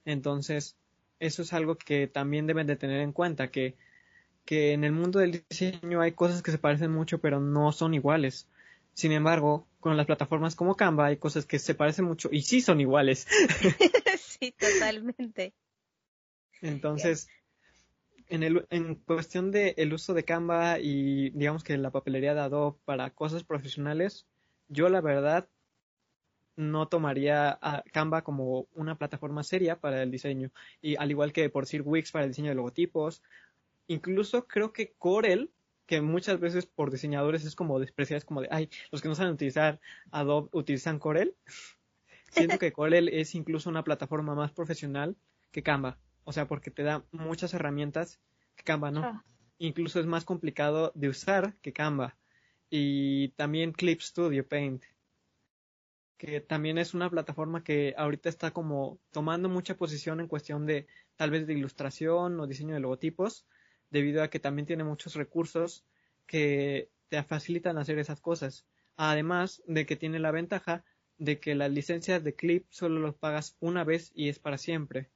Entonces, eso es algo que también deben de tener en cuenta, que, que en el mundo del diseño hay cosas que se parecen mucho, pero no son iguales. Sin embargo, con las plataformas como Canva hay cosas que se parecen mucho y sí son iguales. [LAUGHS] sí, totalmente. Entonces, en, el, en cuestión del el uso de Canva y digamos que la papelería de Adobe para cosas profesionales, yo la verdad no tomaría a Canva como una plataforma seria para el diseño. Y al igual que por decir Wix para el diseño de logotipos. Incluso creo que Corel, que muchas veces por diseñadores es como despreciado, es como de, ay, los que no saben utilizar Adobe utilizan Corel. [LAUGHS] Siento que Corel es incluso una plataforma más profesional que Canva. O sea, porque te da muchas herramientas que Canva no. Ah. Incluso es más complicado de usar que Canva. Y también Clip Studio Paint que también es una plataforma que ahorita está como tomando mucha posición en cuestión de tal vez de ilustración o diseño de logotipos, debido a que también tiene muchos recursos que te facilitan hacer esas cosas. Además de que tiene la ventaja de que las licencias de Clip solo los pagas una vez y es para siempre.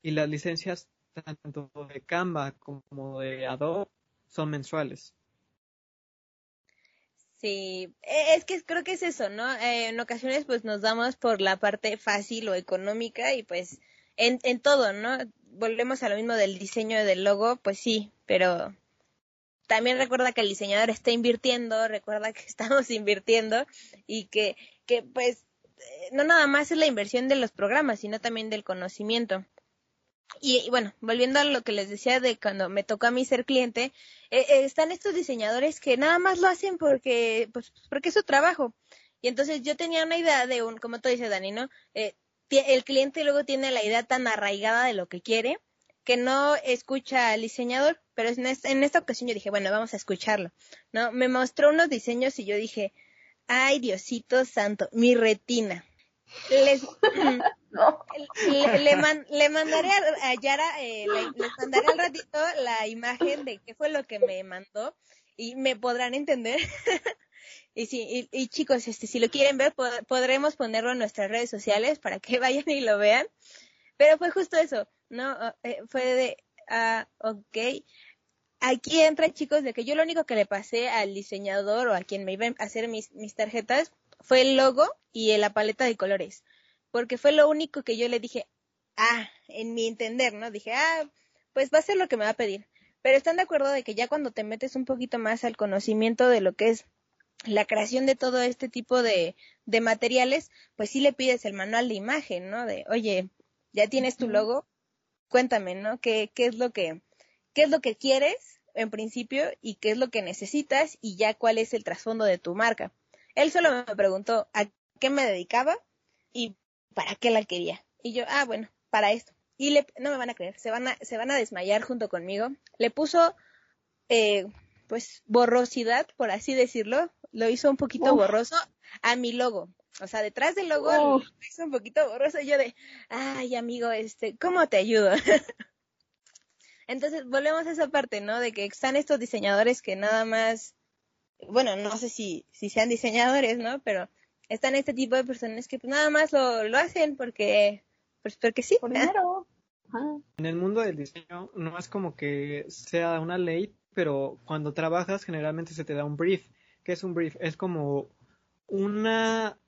Y las licencias tanto de Canva como de Adobe son mensuales. Sí, e- es que creo que es eso, ¿no? Eh, en ocasiones pues nos damos por la parte fácil o económica y pues en, en todo, ¿no? Volvemos a lo mismo del diseño del logo, pues sí, pero también recuerda que el diseñador está invirtiendo, recuerda que [LAUGHS] estamos invirtiendo y que, que pues eh, no nada más es la inversión de los programas, sino también del conocimiento. Y, bueno, volviendo a lo que les decía de cuando me tocó a mí ser cliente, eh, eh, están estos diseñadores que nada más lo hacen porque, pues, porque es su trabajo. Y entonces yo tenía una idea de un, como tú dices, Dani, ¿no? Eh, el cliente luego tiene la idea tan arraigada de lo que quiere que no escucha al diseñador, pero en esta, en esta ocasión yo dije, bueno, vamos a escucharlo, ¿no? Me mostró unos diseños y yo dije, ay, Diosito santo, mi retina. Les, [LAUGHS] No. le, le, man- le mandaré a, Yara, eh, le- les mandaré al ratito la imagen de qué fue lo que me mandó y me podrán entender. [LAUGHS] y sí, y, y chicos, este, si lo quieren ver, pod- podremos ponerlo en nuestras redes sociales para que [LAUGHS] vayan y lo vean. Pero fue justo eso, ¿no? Eh, fue de, ah, ok. Aquí entra, chicos, de que yo lo único que le pasé al diseñador o a quien me iba a hacer mis, mis tarjetas fue el logo y la paleta de colores porque fue lo único que yo le dije, ah, en mi entender, ¿no? Dije, ah, pues va a ser lo que me va a pedir. Pero están de acuerdo de que ya cuando te metes un poquito más al conocimiento de lo que es la creación de todo este tipo de, de materiales, pues sí le pides el manual de imagen, ¿no? De, oye, ya tienes tu logo, cuéntame, ¿no? ¿Qué, qué es lo que, qué es lo que quieres en principio y qué es lo que necesitas y ya cuál es el trasfondo de tu marca. Él solo me preguntó a qué me dedicaba y para qué la quería. Y yo, ah, bueno, para esto. Y le, no me van a creer, se van a, se van a desmayar junto conmigo. Le puso, eh, pues, borrosidad, por así decirlo. Lo hizo un poquito Uf. borroso a mi logo. O sea, detrás del logo lo hizo un poquito borroso. Y yo de, ay, amigo, este, ¿cómo te ayudo? [LAUGHS] Entonces, volvemos a esa parte, ¿no? De que están estos diseñadores que nada más, bueno, no sé si, si sean diseñadores, ¿no? Pero están este tipo de personas que pues, nada más lo, lo hacen porque, pues porque sí. Por dinero. Ajá. En el mundo del diseño no es como que sea una ley, pero cuando trabajas generalmente se te da un brief. ¿Qué es un brief? Es como una,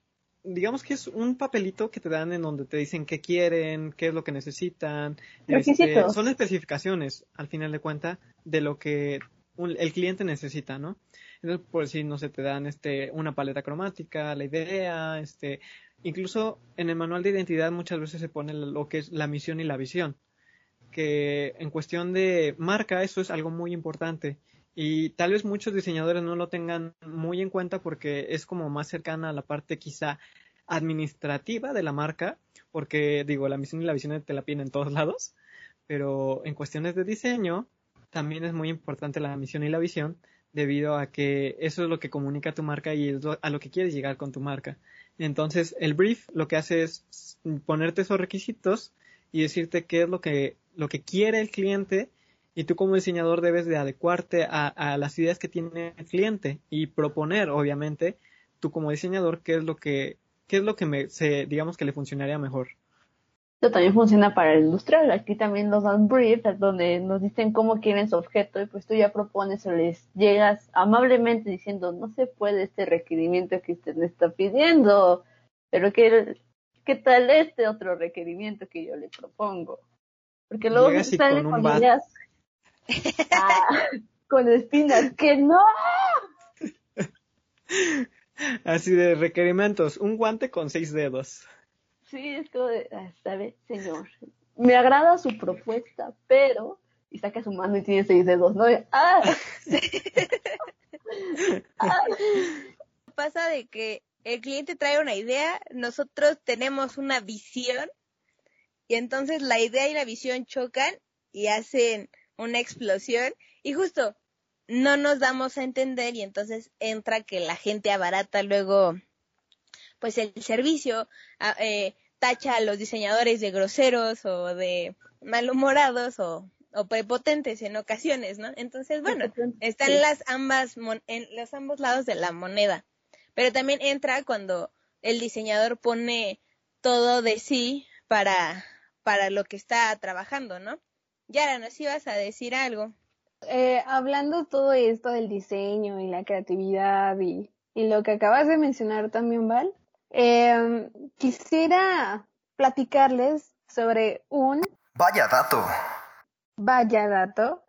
digamos que es un papelito que te dan en donde te dicen qué quieren, qué es lo que necesitan. Este, son especificaciones, al final de cuentas, de lo que un- el cliente necesita, ¿no? Entonces, por decir, no sé, te dan este, una paleta cromática, la idea, este, incluso en el manual de identidad muchas veces se pone lo que es la misión y la visión, que en cuestión de marca eso es algo muy importante y tal vez muchos diseñadores no lo tengan muy en cuenta porque es como más cercana a la parte quizá administrativa de la marca, porque digo, la misión y la visión te la piden en todos lados, pero en cuestiones de diseño también es muy importante la misión y la visión debido a que eso es lo que comunica tu marca y es lo- a lo que quieres llegar con tu marca. Entonces, el brief lo que hace es ponerte esos requisitos y decirte qué es lo que, lo que quiere el cliente y tú como diseñador debes de adecuarte a, las ideas que tiene el cliente y proponer, obviamente, tú como diseñador qué es lo que, qué es lo que me, se, digamos que le funcionaría mejor. Esto también funciona para el industrial. Aquí también nos dan brief, es donde nos dicen cómo quieren su objeto y pues tú ya propones o les llegas amablemente diciendo no se puede este requerimiento que usted me está pidiendo, pero ¿qué, qué tal este otro requerimiento que yo le propongo? Porque luego Llegas y salen con ideas Ah, con espinas, que no. Así de requerimientos, un guante con seis dedos. Sí, es como de, ah, ¿sabe, señor? Me agrada su propuesta, pero... Y saca su mano y tiene seis dedos, ¿no? Y, ¡Ah! [LAUGHS] ¡Ah! [LAUGHS] Pasa de que el cliente trae una idea, nosotros tenemos una visión y entonces la idea y la visión chocan y hacen una explosión y justo no nos damos a entender y entonces entra que la gente abarata luego pues el servicio, eh, tacha a los diseñadores de groseros o de malhumorados o, o prepotentes en ocasiones, ¿no? Entonces, bueno, están Sí. las ambas mon- en los ambos lados de la moneda. Pero también entra cuando el diseñador pone todo de sí para, para lo que está trabajando, ¿no? Yara, nos ibas a decir algo. Eh, hablando todo esto del diseño y la creatividad y, y lo que acabas de mencionar también, Val, eh, quisiera platicarles sobre un Vaya dato. vaya dato.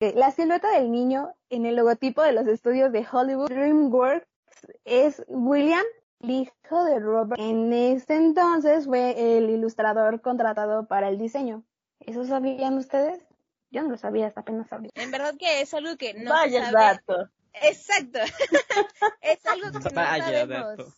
Eh, La silueta del niño en el logotipo de los estudios de Hollywood DreamWorks es William, el hijo de Robert. En ese entonces fue el ilustrador contratado para el diseño. ¿Eso sabían ustedes? Yo no lo sabía hasta apenas ahorita. En verdad que es algo que no Vaya sabe- dato. Exacto. [LAUGHS] es algo que no Vaya sabemos. dato.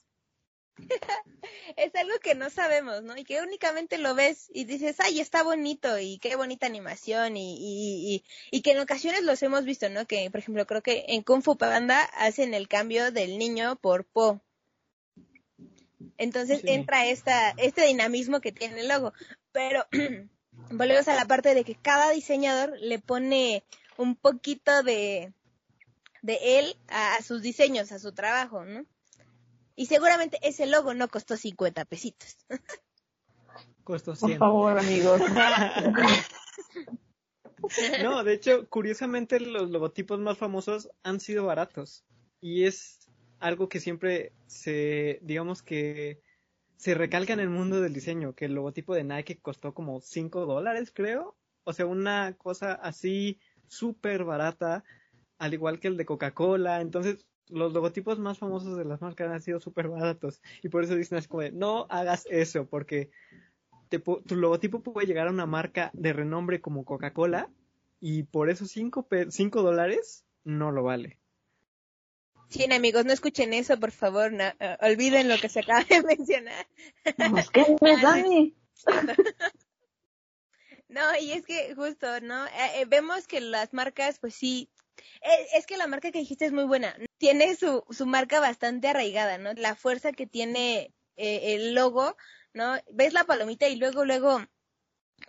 [LAUGHS] Es algo que no sabemos, ¿no? Y que únicamente lo ves y dices, ay, está bonito y qué bonita animación y, y, y, y que en ocasiones los hemos visto, ¿no? Que, por ejemplo, creo que en Kung Fu Panda hacen el cambio del niño por Po. Entonces Sí. entra esta, este dinamismo que tiene el logo. Pero [CLEARS THROAT] volvemos a la parte de que cada diseñador le pone un poquito de, de él a, a sus diseños, a su trabajo, ¿no? Y seguramente ese logo no costó 50 pesitos. Costó Por 100. favor, amigos. [LAUGHS] No, de hecho, curiosamente los logotipos más famosos han sido baratos. Y es algo que siempre se, digamos que se recalca en el mundo del diseño, que el logotipo de Nike costó como 5 dólares, creo. O sea, una cosa así súper barata, al igual que el de Coca-Cola. Entonces, los logotipos más famosos de las marcas han sido súper baratos. Y por eso dicen así como de, no hagas eso, porque te tu logotipo puede llegar a una marca de renombre como Coca-Cola y por esos 5 cinco dólares no lo vale. Sí, amigos, no escuchen eso, por favor, no, eh, olviden lo que se acaba de [LAUGHS] mencionar. Pues, ¿Qué me Dani? [LAUGHS] No, y es que justo, ¿no? Eh, eh, vemos que las marcas, pues sí, eh, es que la marca que dijiste es muy buena. Tiene su, su marca bastante arraigada, ¿no? La fuerza que tiene eh, el logo, ¿no? Ves la palomita y luego, luego,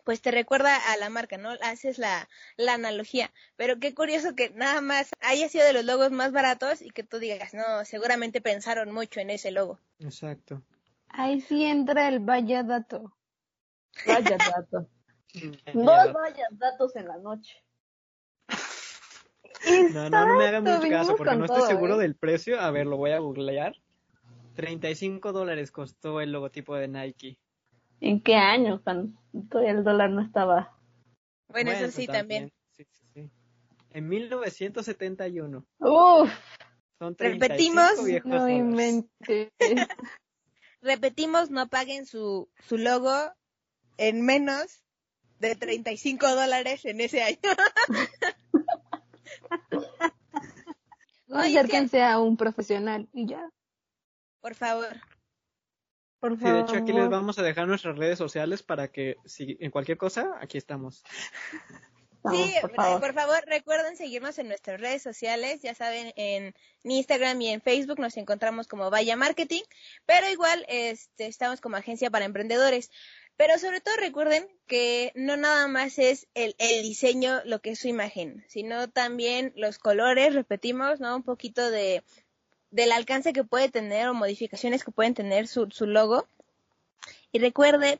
pues te recuerda a la marca, ¿no? Haces la, la analogía. Pero qué curioso que nada más haya sido de los logos más baratos y que tú digas, no, seguramente pensaron mucho en ese logo. Exacto. Ahí sí entra el vaya dato. Vaya dato. [LAUGHS] No, Dos vaya datos en la noche. No, no me hagan mucho caso porque no estoy todo, seguro ¿eh? del precio. A ver, lo voy a googlear. 35 dólares costó el logotipo de Nike. ¿En qué año? Cuando todavía el dólar no estaba. Bueno, eso sí también. Sí, sí, sí. En 1971. Uf, Son 35 Repetimos, viejos No dólares. inventes. [LAUGHS] Repetimos, no paguen su, su logo en menos de 35 dólares en ese año. [LAUGHS] Acérquense a un profesional y ya, por favor. por Sí, favor. de hecho aquí les vamos a dejar nuestras redes sociales para que si en cualquier cosa, aquí estamos. sí, por favor. por favor, recuerden seguirnos en nuestras redes sociales. Ya saben, en Instagram y en Facebook nos encontramos como Vaya Marketing, pero igual este, estamos como agencia para emprendedores. Pero sobre todo recuerden que no nada más es el, el diseño lo que es su imagen, sino también los colores, repetimos, ¿no? Un poquito de del alcance que puede tener o modificaciones que pueden tener su, su logo. Y recuerden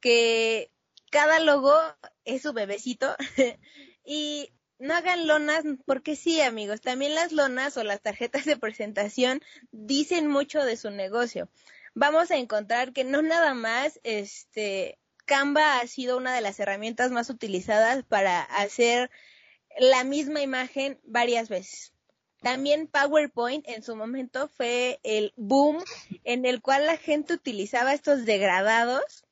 que cada logo es su bebecito [LAUGHS] y no hagan lonas porque sí, amigos, también las lonas o las tarjetas de presentación dicen mucho de su negocio. Vamos a encontrar que no nada más este Canva ha sido una de las herramientas más utilizadas para hacer la misma imagen varias veces. También PowerPoint en su momento fue el boom en el cual la gente utilizaba estos degradados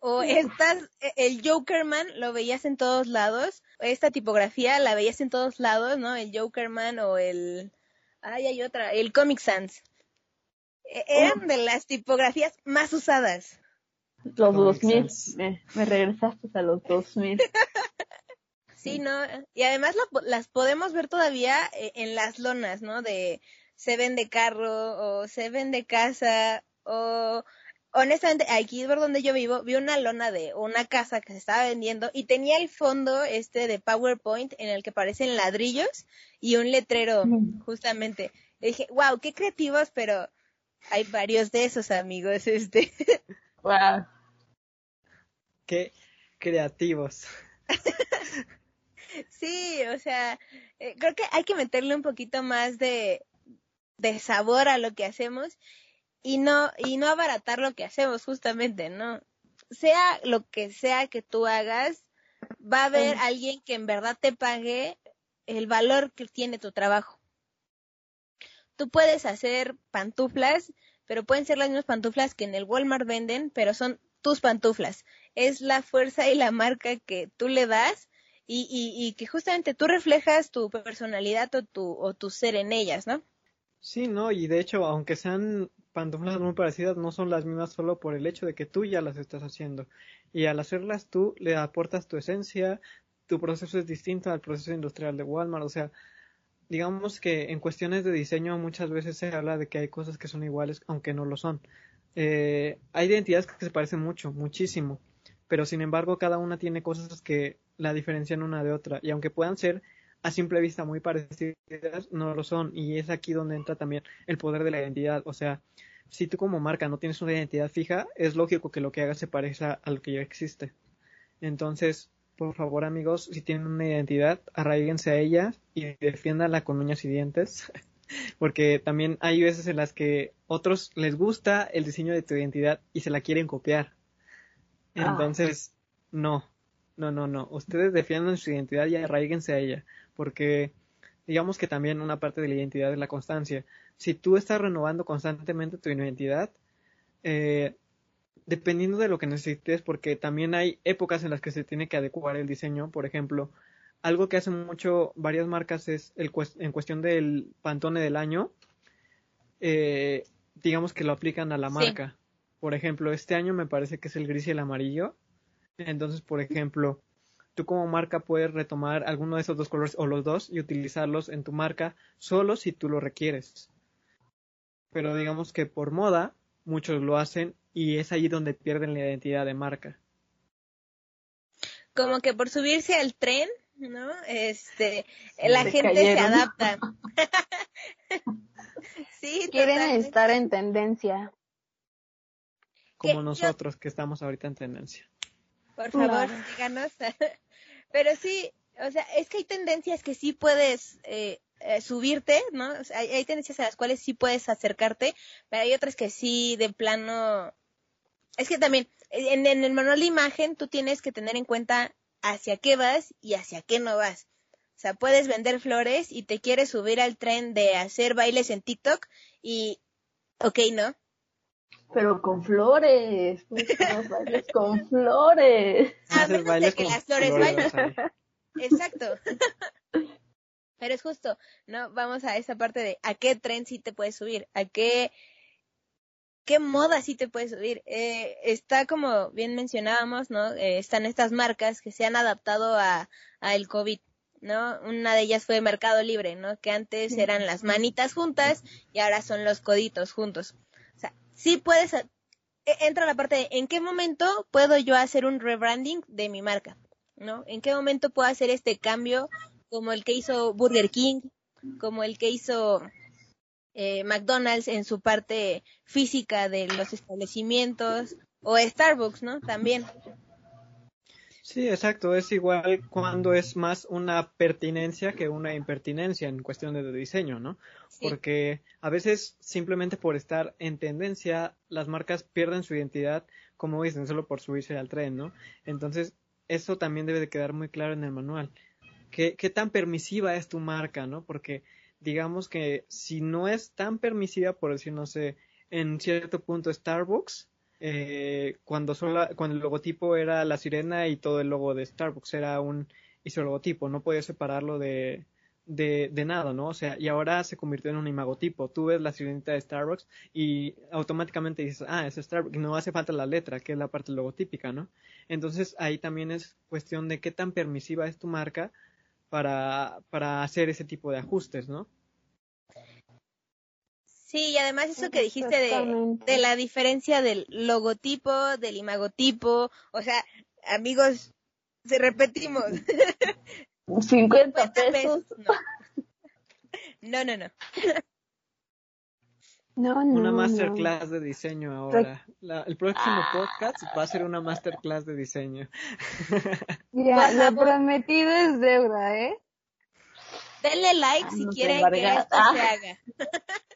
o estas, e, el Jokerman lo veías en todos lados, esta tipografía la veías en todos lados, ¿no? El Jokerman o el, ay, hay otra, el Comic Sans. E- Eran de las tipografías más usadas. Los Comic 2000. Sans. Me, me regresaste a los 2000. [LAUGHS] Sí, ¿no? Y además la las podemos ver todavía eh, en las lonas, ¿no? De se vende carro o se vende casa o honestamente aquí por donde yo vivo vi una lona de una casa que se estaba vendiendo y tenía el fondo este de PowerPoint en el que parecen ladrillos y un letrero justamente. Y dije, wow, qué creativos, pero hay varios de esos amigos, este. [LAUGHS] Wow. Qué creativos. [LAUGHS] Sí, o sea, eh, creo que hay que meterle un poquito más de, de sabor a lo que hacemos y no, y no abaratar lo que hacemos, justamente, ¿no? Sea lo que sea que tú hagas, va a haber alguien que en verdad te pague el valor que tiene tu trabajo. Tú puedes hacer pantuflas, pero pueden ser las mismas pantuflas que en el Walmart venden, pero son tus pantuflas. Es la fuerza y la marca que tú le das y, y, que justamente tú reflejas tu personalidad o tu, o tu ser en ellas, ¿no? Sí, no, y de hecho, aunque sean pantuflas muy parecidas, no son las mismas solo por el hecho de que tú ya las estás haciendo. Y al hacerlas tú, le aportas tu esencia, tu proceso es distinto al proceso industrial de Walmart, o sea, digamos que en cuestiones de diseño muchas veces se habla de que hay cosas que son iguales, aunque no lo son. Eh, hay identidades que se parecen mucho, muchísimo, pero sin embargo cada una tiene cosas que la diferencian una de otra, y aunque puedan ser a simple vista muy parecidas, no lo son, y es aquí donde entra también el poder de la identidad, o sea, si tú como marca no tienes una identidad fija, es lógico que lo que hagas se parezca a lo que ya existe. Entonces, por favor amigos, si tienen una identidad, arraíguense a ella y defiéndanla con uñas y dientes, [LAUGHS] porque también hay veces en las que otros les gusta el diseño de tu identidad y se la quieren copiar. Ah. Entonces, no, no, no, no, ustedes defiendan su identidad y arraíguense a ella, porque digamos que también una parte de la identidad es la constancia. Si tú estás renovando constantemente tu identidad, eh, dependiendo de lo que necesites, porque también hay épocas en las que se tiene que adecuar el diseño. Por ejemplo, algo que hacen mucho varias marcas es el en cuestión del pantone del año, eh, digamos que lo aplican a la Sí. marca. Por ejemplo, este año me parece que es el gris y el amarillo. Entonces, por ejemplo, tú como marca puedes retomar alguno de esos dos colores o los dos y utilizarlos en tu marca solo si tú lo requieres. Pero digamos que por moda muchos lo hacen y es allí donde pierden la identidad de marca. Como que por subirse al tren, ¿no? Este, la Se gente se adapta. [LAUGHS] sí, Quieren totalmente. estar en tendencia. Como yo- nosotros que estamos ahorita en tendencia. Por favor, díganos. [LAUGHS] Pero sí, o sea, es que hay tendencias que sí puedes eh, eh, subirte, ¿no? O sea, hay, hay tendencias a las cuales sí puedes acercarte, pero hay otras que sí, de plano. Es que también, en, en el manual de imagen, tú tienes que tener en cuenta hacia qué vas y hacia qué no vas. O sea, puedes vender flores y te quieres subir al tren de hacer bailes en TikTok y, ok, ¿no? Pero con flores, [LAUGHS] pues, los bailes con flores. A Haces menos de bailes que las flores flores, bailen. Exacto. [LAUGHS] Pero es justo, ¿no? Vamos a esa parte de a qué tren sí te puedes subir, a qué, qué moda sí te puedes subir. Eh, está como bien mencionábamos, ¿no? Eh, están estas marcas que se han adaptado a, a el COVID, ¿no? Una de ellas fue Mercado Libre, ¿no? Que antes eran las manitas juntas y ahora son los coditos juntos. O sea, sí puedes, e- entra la parte de en qué momento puedo yo hacer un rebranding de mi marca. ¿no? ¿En qué momento puedo hacer este cambio como el que hizo Burger King, como el que hizo eh, McDonald's en su parte física de los establecimientos o Starbucks, ¿no? También. Sí, exacto. Es igual cuando es más una pertinencia que una impertinencia en cuestión de diseño, ¿no? Sí. Porque a veces simplemente por estar en tendencia, las marcas pierden su identidad, como dicen, solo por subirse al tren, ¿no? Entonces, eso también debe de quedar muy claro en el manual. ¿Qué, qué tan permisiva es tu marca, no? Porque digamos que si no es tan permisiva, por decir, no sé, en cierto punto Starbucks, eh, cuando, sola- cuando el logotipo era la sirena y todo el logo de Starbucks era un isologotipo, no podías separarlo de, de, de nada, ¿no? O sea, y ahora se convirtió en un imagotipo. Tú ves la sirenita de Starbucks y automáticamente dices, ah, es Starbucks, y no hace falta la letra, que es la parte logotípica, ¿no? Entonces ahí también es cuestión de qué tan permisiva es tu marca para, para hacer ese tipo de ajustes, ¿no? Sí, y además eso que dijiste de, de la diferencia del logotipo, del imagotipo, o sea, amigos, si repetimos, 50 50 pesos. pesos. No. No, no, no. No, no. Una no. masterclass de diseño ahora. La- el próximo podcast va a ser una masterclass de diseño. [LAUGHS] Mira, lo prometido es deuda, ¿eh? Denle like Ah, si quieren que esto Ah. se haga. [LAUGHS]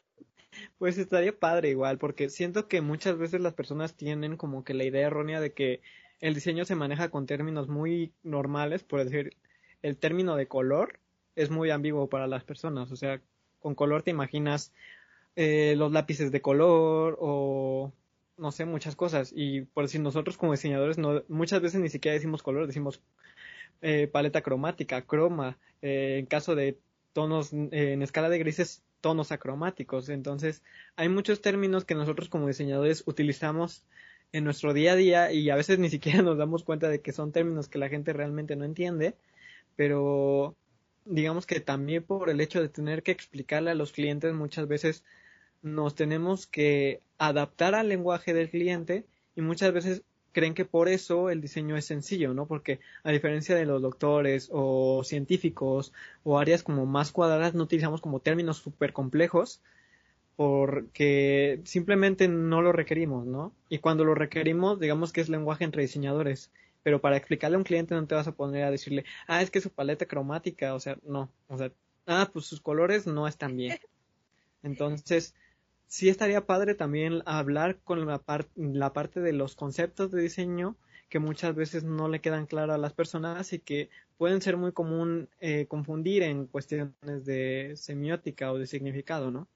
Pues estaría padre igual, porque siento que muchas veces las personas tienen como que la idea errónea de que el diseño se maneja con términos muy normales, por decir, el término de color es muy ambiguo para las personas, o sea, con color te imaginas eh, los lápices de color o no sé, muchas cosas, y por decir, nosotros como diseñadores no, muchas veces ni siquiera decimos color, decimos eh, paleta cromática, croma, eh, en caso de tonos, eh, en escala de grises, tonos acromáticos. Entonces, hay muchos términos que nosotros como diseñadores utilizamos en nuestro día a día y a veces [LAUGHS] ni siquiera nos damos cuenta de que son términos que la gente realmente no entiende, pero digamos que también por el hecho de tener que explicarle a los clientes muchas veces nos tenemos que adaptar al lenguaje del cliente y muchas veces creen que por eso el diseño es sencillo, ¿no? Porque a diferencia de los doctores o científicos o áreas como más cuadradas, no utilizamos como términos súper complejos porque simplemente no lo requerimos, ¿no? Y cuando lo requerimos, digamos que es lenguaje entre diseñadores, pero para explicarle a un cliente no te vas a poner a decirle, ah, es que su paleta cromática, o sea, no, o sea, ah, pues sus colores no están bien. [LAUGHS] Entonces, sí estaría padre también hablar con la, par- la parte de los conceptos de diseño que muchas veces no le quedan claros a las personas y que pueden ser muy común eh, confundir en cuestiones de semiótica o de significado, ¿no?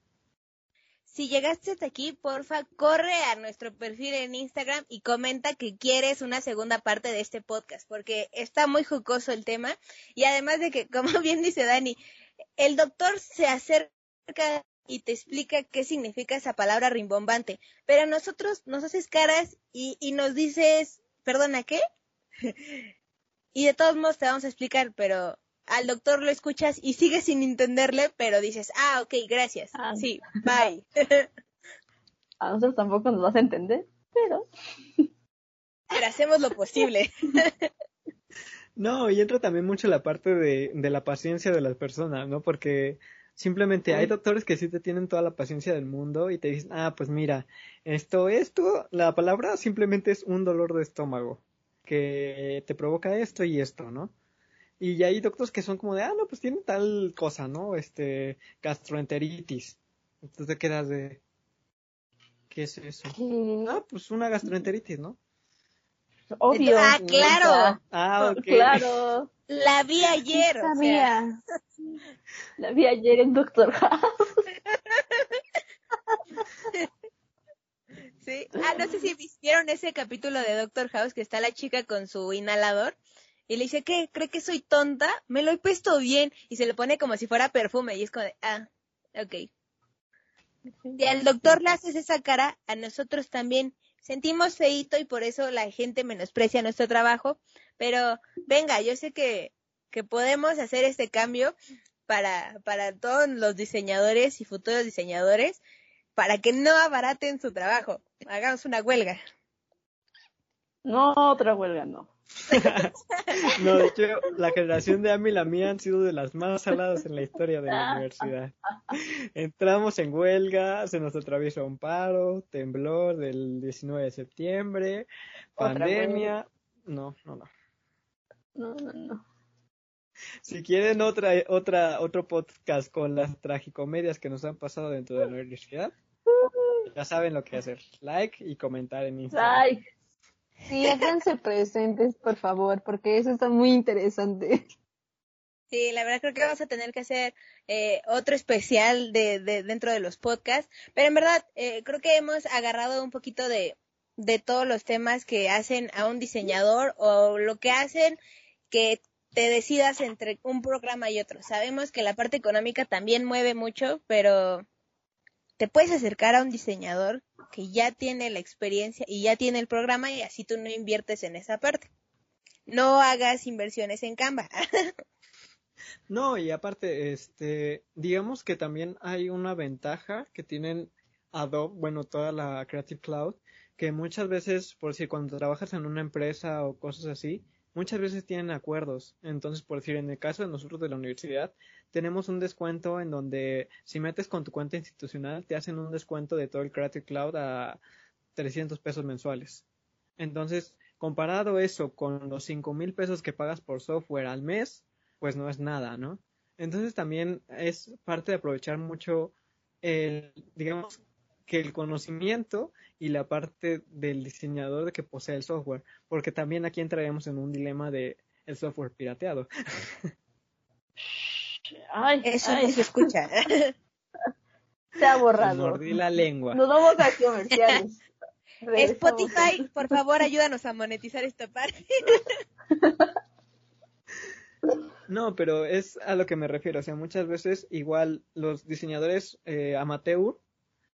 Si llegaste hasta aquí, porfa, corre a nuestro perfil en Instagram y comenta que quieres una segunda parte de este podcast, porque está muy jocoso el tema. Y además de que, [LAUGHS] como bien dice Dani, el doctor se acerca y te explica qué significa esa palabra rimbombante, pero a nosotros nos haces caras y, y nos dices, perdona, ¿qué? [LAUGHS] y de todos modos te vamos a explicar, pero al doctor lo escuchas y sigues sin entenderle, pero dices, ah, ok, gracias. Ah. Sí, bye. [LAUGHS] A nosotros tampoco nos vas a entender, pero [LAUGHS] pero hacemos lo posible. No, y entra también mucho la parte de, de la paciencia de las personas, ¿no? Porque simplemente hay doctores que sí te tienen toda la paciencia del mundo y te dicen, ah, pues mira, esto, esto, la palabra simplemente es un dolor de estómago que te provoca esto y esto, ¿no? Y hay doctores que son como de, ah, no, pues tiene tal cosa, ¿no? Este, gastroenteritis. Entonces te quedas de, ¿qué es eso? Ah, pues una gastroenteritis, ¿no? Obvio. Ah, claro. Ah. Claro. La vi ayer, o sea. La vi ayer en Doctor House. sí. Ah, no sé si vieron ese capítulo de Doctor House que está la chica con su inhalador y le dice, ¿qué? ¿Cree que soy tonta? Me lo he puesto bien y se le pone como si fuera perfume y es como de, ah, ok. Y al doctor le haces esa cara, a nosotros también sentimos feíto y por eso la gente menosprecia nuestro trabajo, pero venga, yo sé que, que podemos hacer este cambio para, para todos los diseñadores y futuros diseñadores para que no abaraten su trabajo. Hagamos una huelga. No, otra huelga, no. No, de hecho, la generación de Ami y la mía han sido de las más saladas en la historia de la universidad. Entramos en huelga, se nos atraviesa un paro, temblor del 19 de septiembre, pandemia. No, no, no. No, no, no. Si quieren otra, otra, otro podcast con las tragicomedias que nos han pasado dentro de la universidad, ya saben lo que hacer. Like y comentar en Instagram. Ay, Sí, háganse presentes, por favor, porque eso está muy interesante. Sí, la verdad creo que vamos a tener que hacer eh, otro especial de, de dentro de los podcasts, pero en verdad eh, creo que hemos agarrado un poquito de, de todos los temas que hacen a un diseñador o lo que hacen que te decidas entre un programa y otro. Sabemos que la parte económica también mueve mucho, pero te puedes acercar a un diseñador que ya tiene la experiencia y ya tiene el programa y así tú no inviertes en esa parte. No hagas inversiones en Canva. [LAUGHS] No, y aparte, este, digamos que también hay una ventaja que tienen Adobe, bueno, toda la Creative Cloud, que muchas veces, por si cuando trabajas en una empresa o cosas así, muchas veces tienen acuerdos. Entonces, por decir, en el caso de nosotros de la universidad, tenemos un descuento en donde si metes con tu cuenta institucional, te hacen un descuento de todo el Creative Cloud a 300 pesos mensuales. Entonces, comparado eso con los 5 mil pesos que pagas por software al mes, pues no es nada, ¿no? Entonces también es parte de aprovechar mucho el, digamos, que el conocimiento y la parte del diseñador de que posee el software, porque también aquí entraríamos en un dilema de el software pirateado. [LAUGHS] Ay, Eso no se escucha. [LAUGHS] Se ha borrado. mordí la lengua. Nos vamos a comerciales. [LAUGHS] Spotify, por favor, ayúdanos a monetizar esta parte. [LAUGHS] No, pero es a lo que me refiero. O sea, muchas veces igual los diseñadores eh, amateur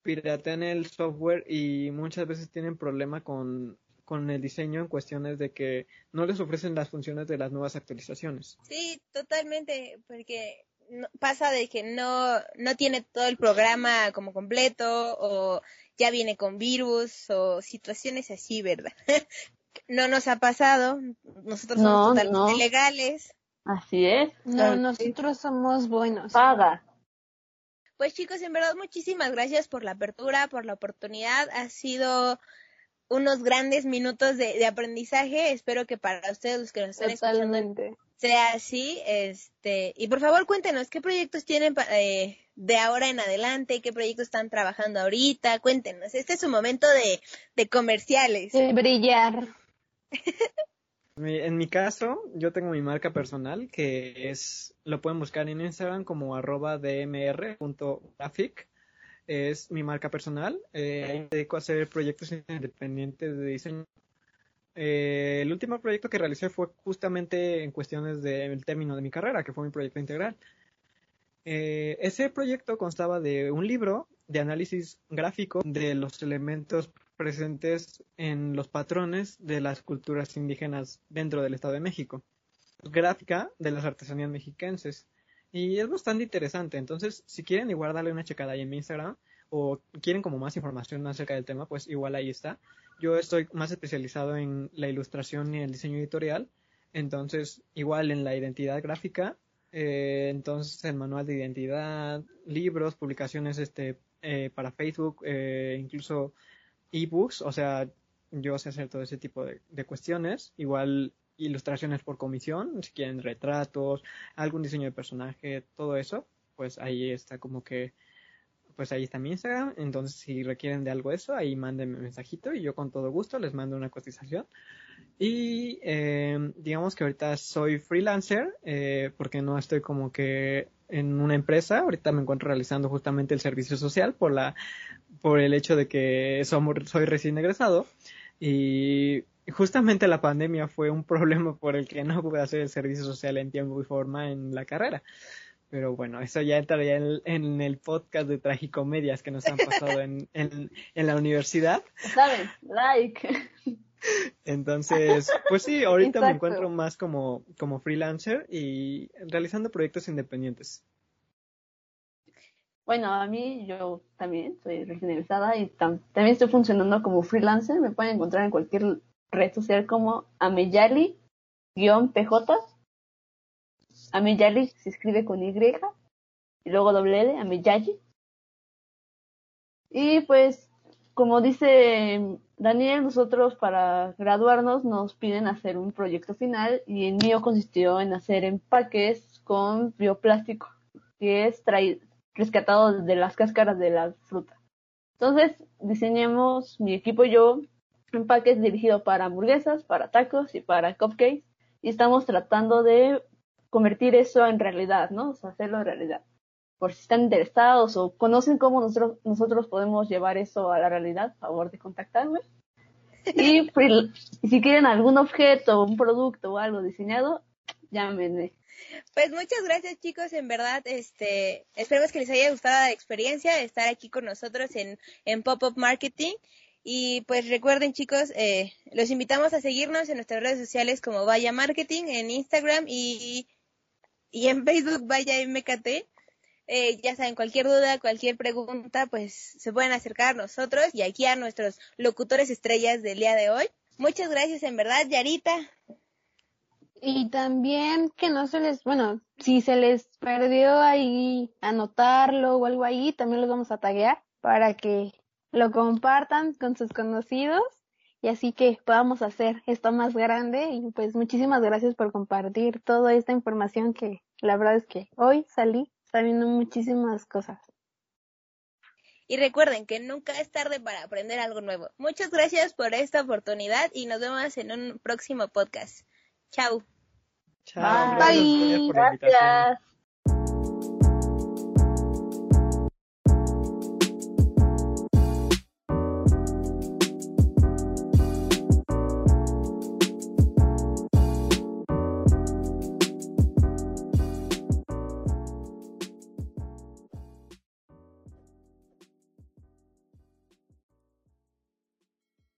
piratean el software y muchas veces tienen problema con, con el diseño en cuestiones de que no les ofrecen las funciones de las nuevas actualizaciones. Sí, totalmente, porque pasa de que no, no tiene todo el programa como completo o ya viene con virus o situaciones así, ¿verdad? [LAUGHS] no nos ha pasado, nosotros somos totalmente legales. Así es. No, nosotros somos buenos. Paga. Pues chicos, en verdad muchísimas gracias por la apertura, por la oportunidad. Ha sido unos grandes minutos de, aprendizaje. Espero que para ustedes los que nos están escuchando sea así. Este, y por favor cuéntenos qué proyectos tienen eh, de ahora en adelante, qué proyectos están trabajando ahorita. Cuéntenos. Este es un momento de, de comerciales. De brillar. [LAUGHS] En mi caso, yo tengo mi marca personal que es, lo pueden buscar en Instagram como arroba dmr.graphic. Es mi marca personal. Eh, me dedico a hacer proyectos independientes de diseño. Eh, el último proyecto que realicé fue justamente en cuestiones del término de mi carrera, que fue mi proyecto integral. Eh, ese proyecto constaba de un libro de análisis gráfico de los elementos presentes en los patrones de las culturas indígenas dentro del Estado de México. Gráfica de las artesanías mexiquenses. Y es bastante interesante. Entonces, si quieren igual darle una checada ahí en mi Instagram o quieren como más información acerca del tema, pues igual ahí está. Yo estoy más especializado en la ilustración y el diseño editorial. Entonces, igual en la identidad gráfica, eh, entonces el manual de identidad, libros, publicaciones este, eh, para Facebook, eh, incluso ebooks, o sea, yo sé hacer todo ese tipo de, cuestiones, igual ilustraciones por comisión, si quieren retratos, algún diseño de personaje, todo eso, pues ahí está como que, pues ahí está mi Instagram, entonces si requieren de algo eso, ahí mándenme un mensajito y yo con todo gusto les mando una cotización. Y eh, digamos que ahorita soy freelancer, eh, porque no estoy como que en una empresa, ahorita me encuentro realizando justamente el servicio social por la por el hecho de que soy recién egresado y justamente la pandemia fue un [LAUGHS] problema por el que no pude hacer el servicio social en tiempo y forma en la carrera. Pero bueno, eso ya entraría en, el podcast de tragicomedias que nos han pasado [LAUGHS] en, en, la universidad. ¿Saben? Like. Entonces, pues sí, ahorita me encuentro más como, como freelancer y realizando proyectos independientes. Bueno, a mí yo también soy regionalizada y también estoy funcionando como freelancer. Me pueden encontrar en cualquier red social como Ameyali-PJ. Ameyali se escribe con Y y luego doble L, Ameyali. Y pues, como dice Daniel, nosotros para graduarnos nos piden hacer un proyecto final y el mío consistió en hacer empaques con bioplástico, que es rescatado de las cáscaras de la fruta. Entonces diseñamos mi equipo y yo empaques dirigidos para hamburguesas, para tacos y para cupcakes y estamos tratando de convertir eso en realidad, ¿no? O sea, hacerlo realidad. Por si están interesados o conocen cómo nosotros, nosotros podemos llevar eso a la realidad, a favor de contactarme. Y, [LAUGHS] y si quieren algún objeto, un producto o algo diseñado, llámenme. Pues muchas gracias chicos, en verdad, este, esperemos que les haya gustado la experiencia de estar aquí con nosotros en, en Pop-Up Marketing. Y pues recuerden chicos, eh, los invitamos a seguirnos en nuestras redes sociales como Vaya Marketing, en Instagram y, y en Facebook Vaya MKT. Eh, ya saben, cualquier duda, cualquier pregunta, pues se pueden acercar a nosotros y aquí a nuestros locutores estrellas del día de hoy. Muchas gracias, en verdad, Yarita. Y también que no se les, bueno, si se les perdió ahí anotarlo o algo ahí, también los vamos a taguear para que lo compartan con sus conocidos y así que podamos hacer esto más grande y pues muchísimas gracias por compartir toda esta información que la verdad es que hoy salí sabiendo muchísimas cosas. Y recuerden que nunca es tarde para aprender algo nuevo. Muchas gracias por esta oportunidad y nos vemos en un próximo podcast. Chao. Chao. Bye. gracias por la invitación. Gracias.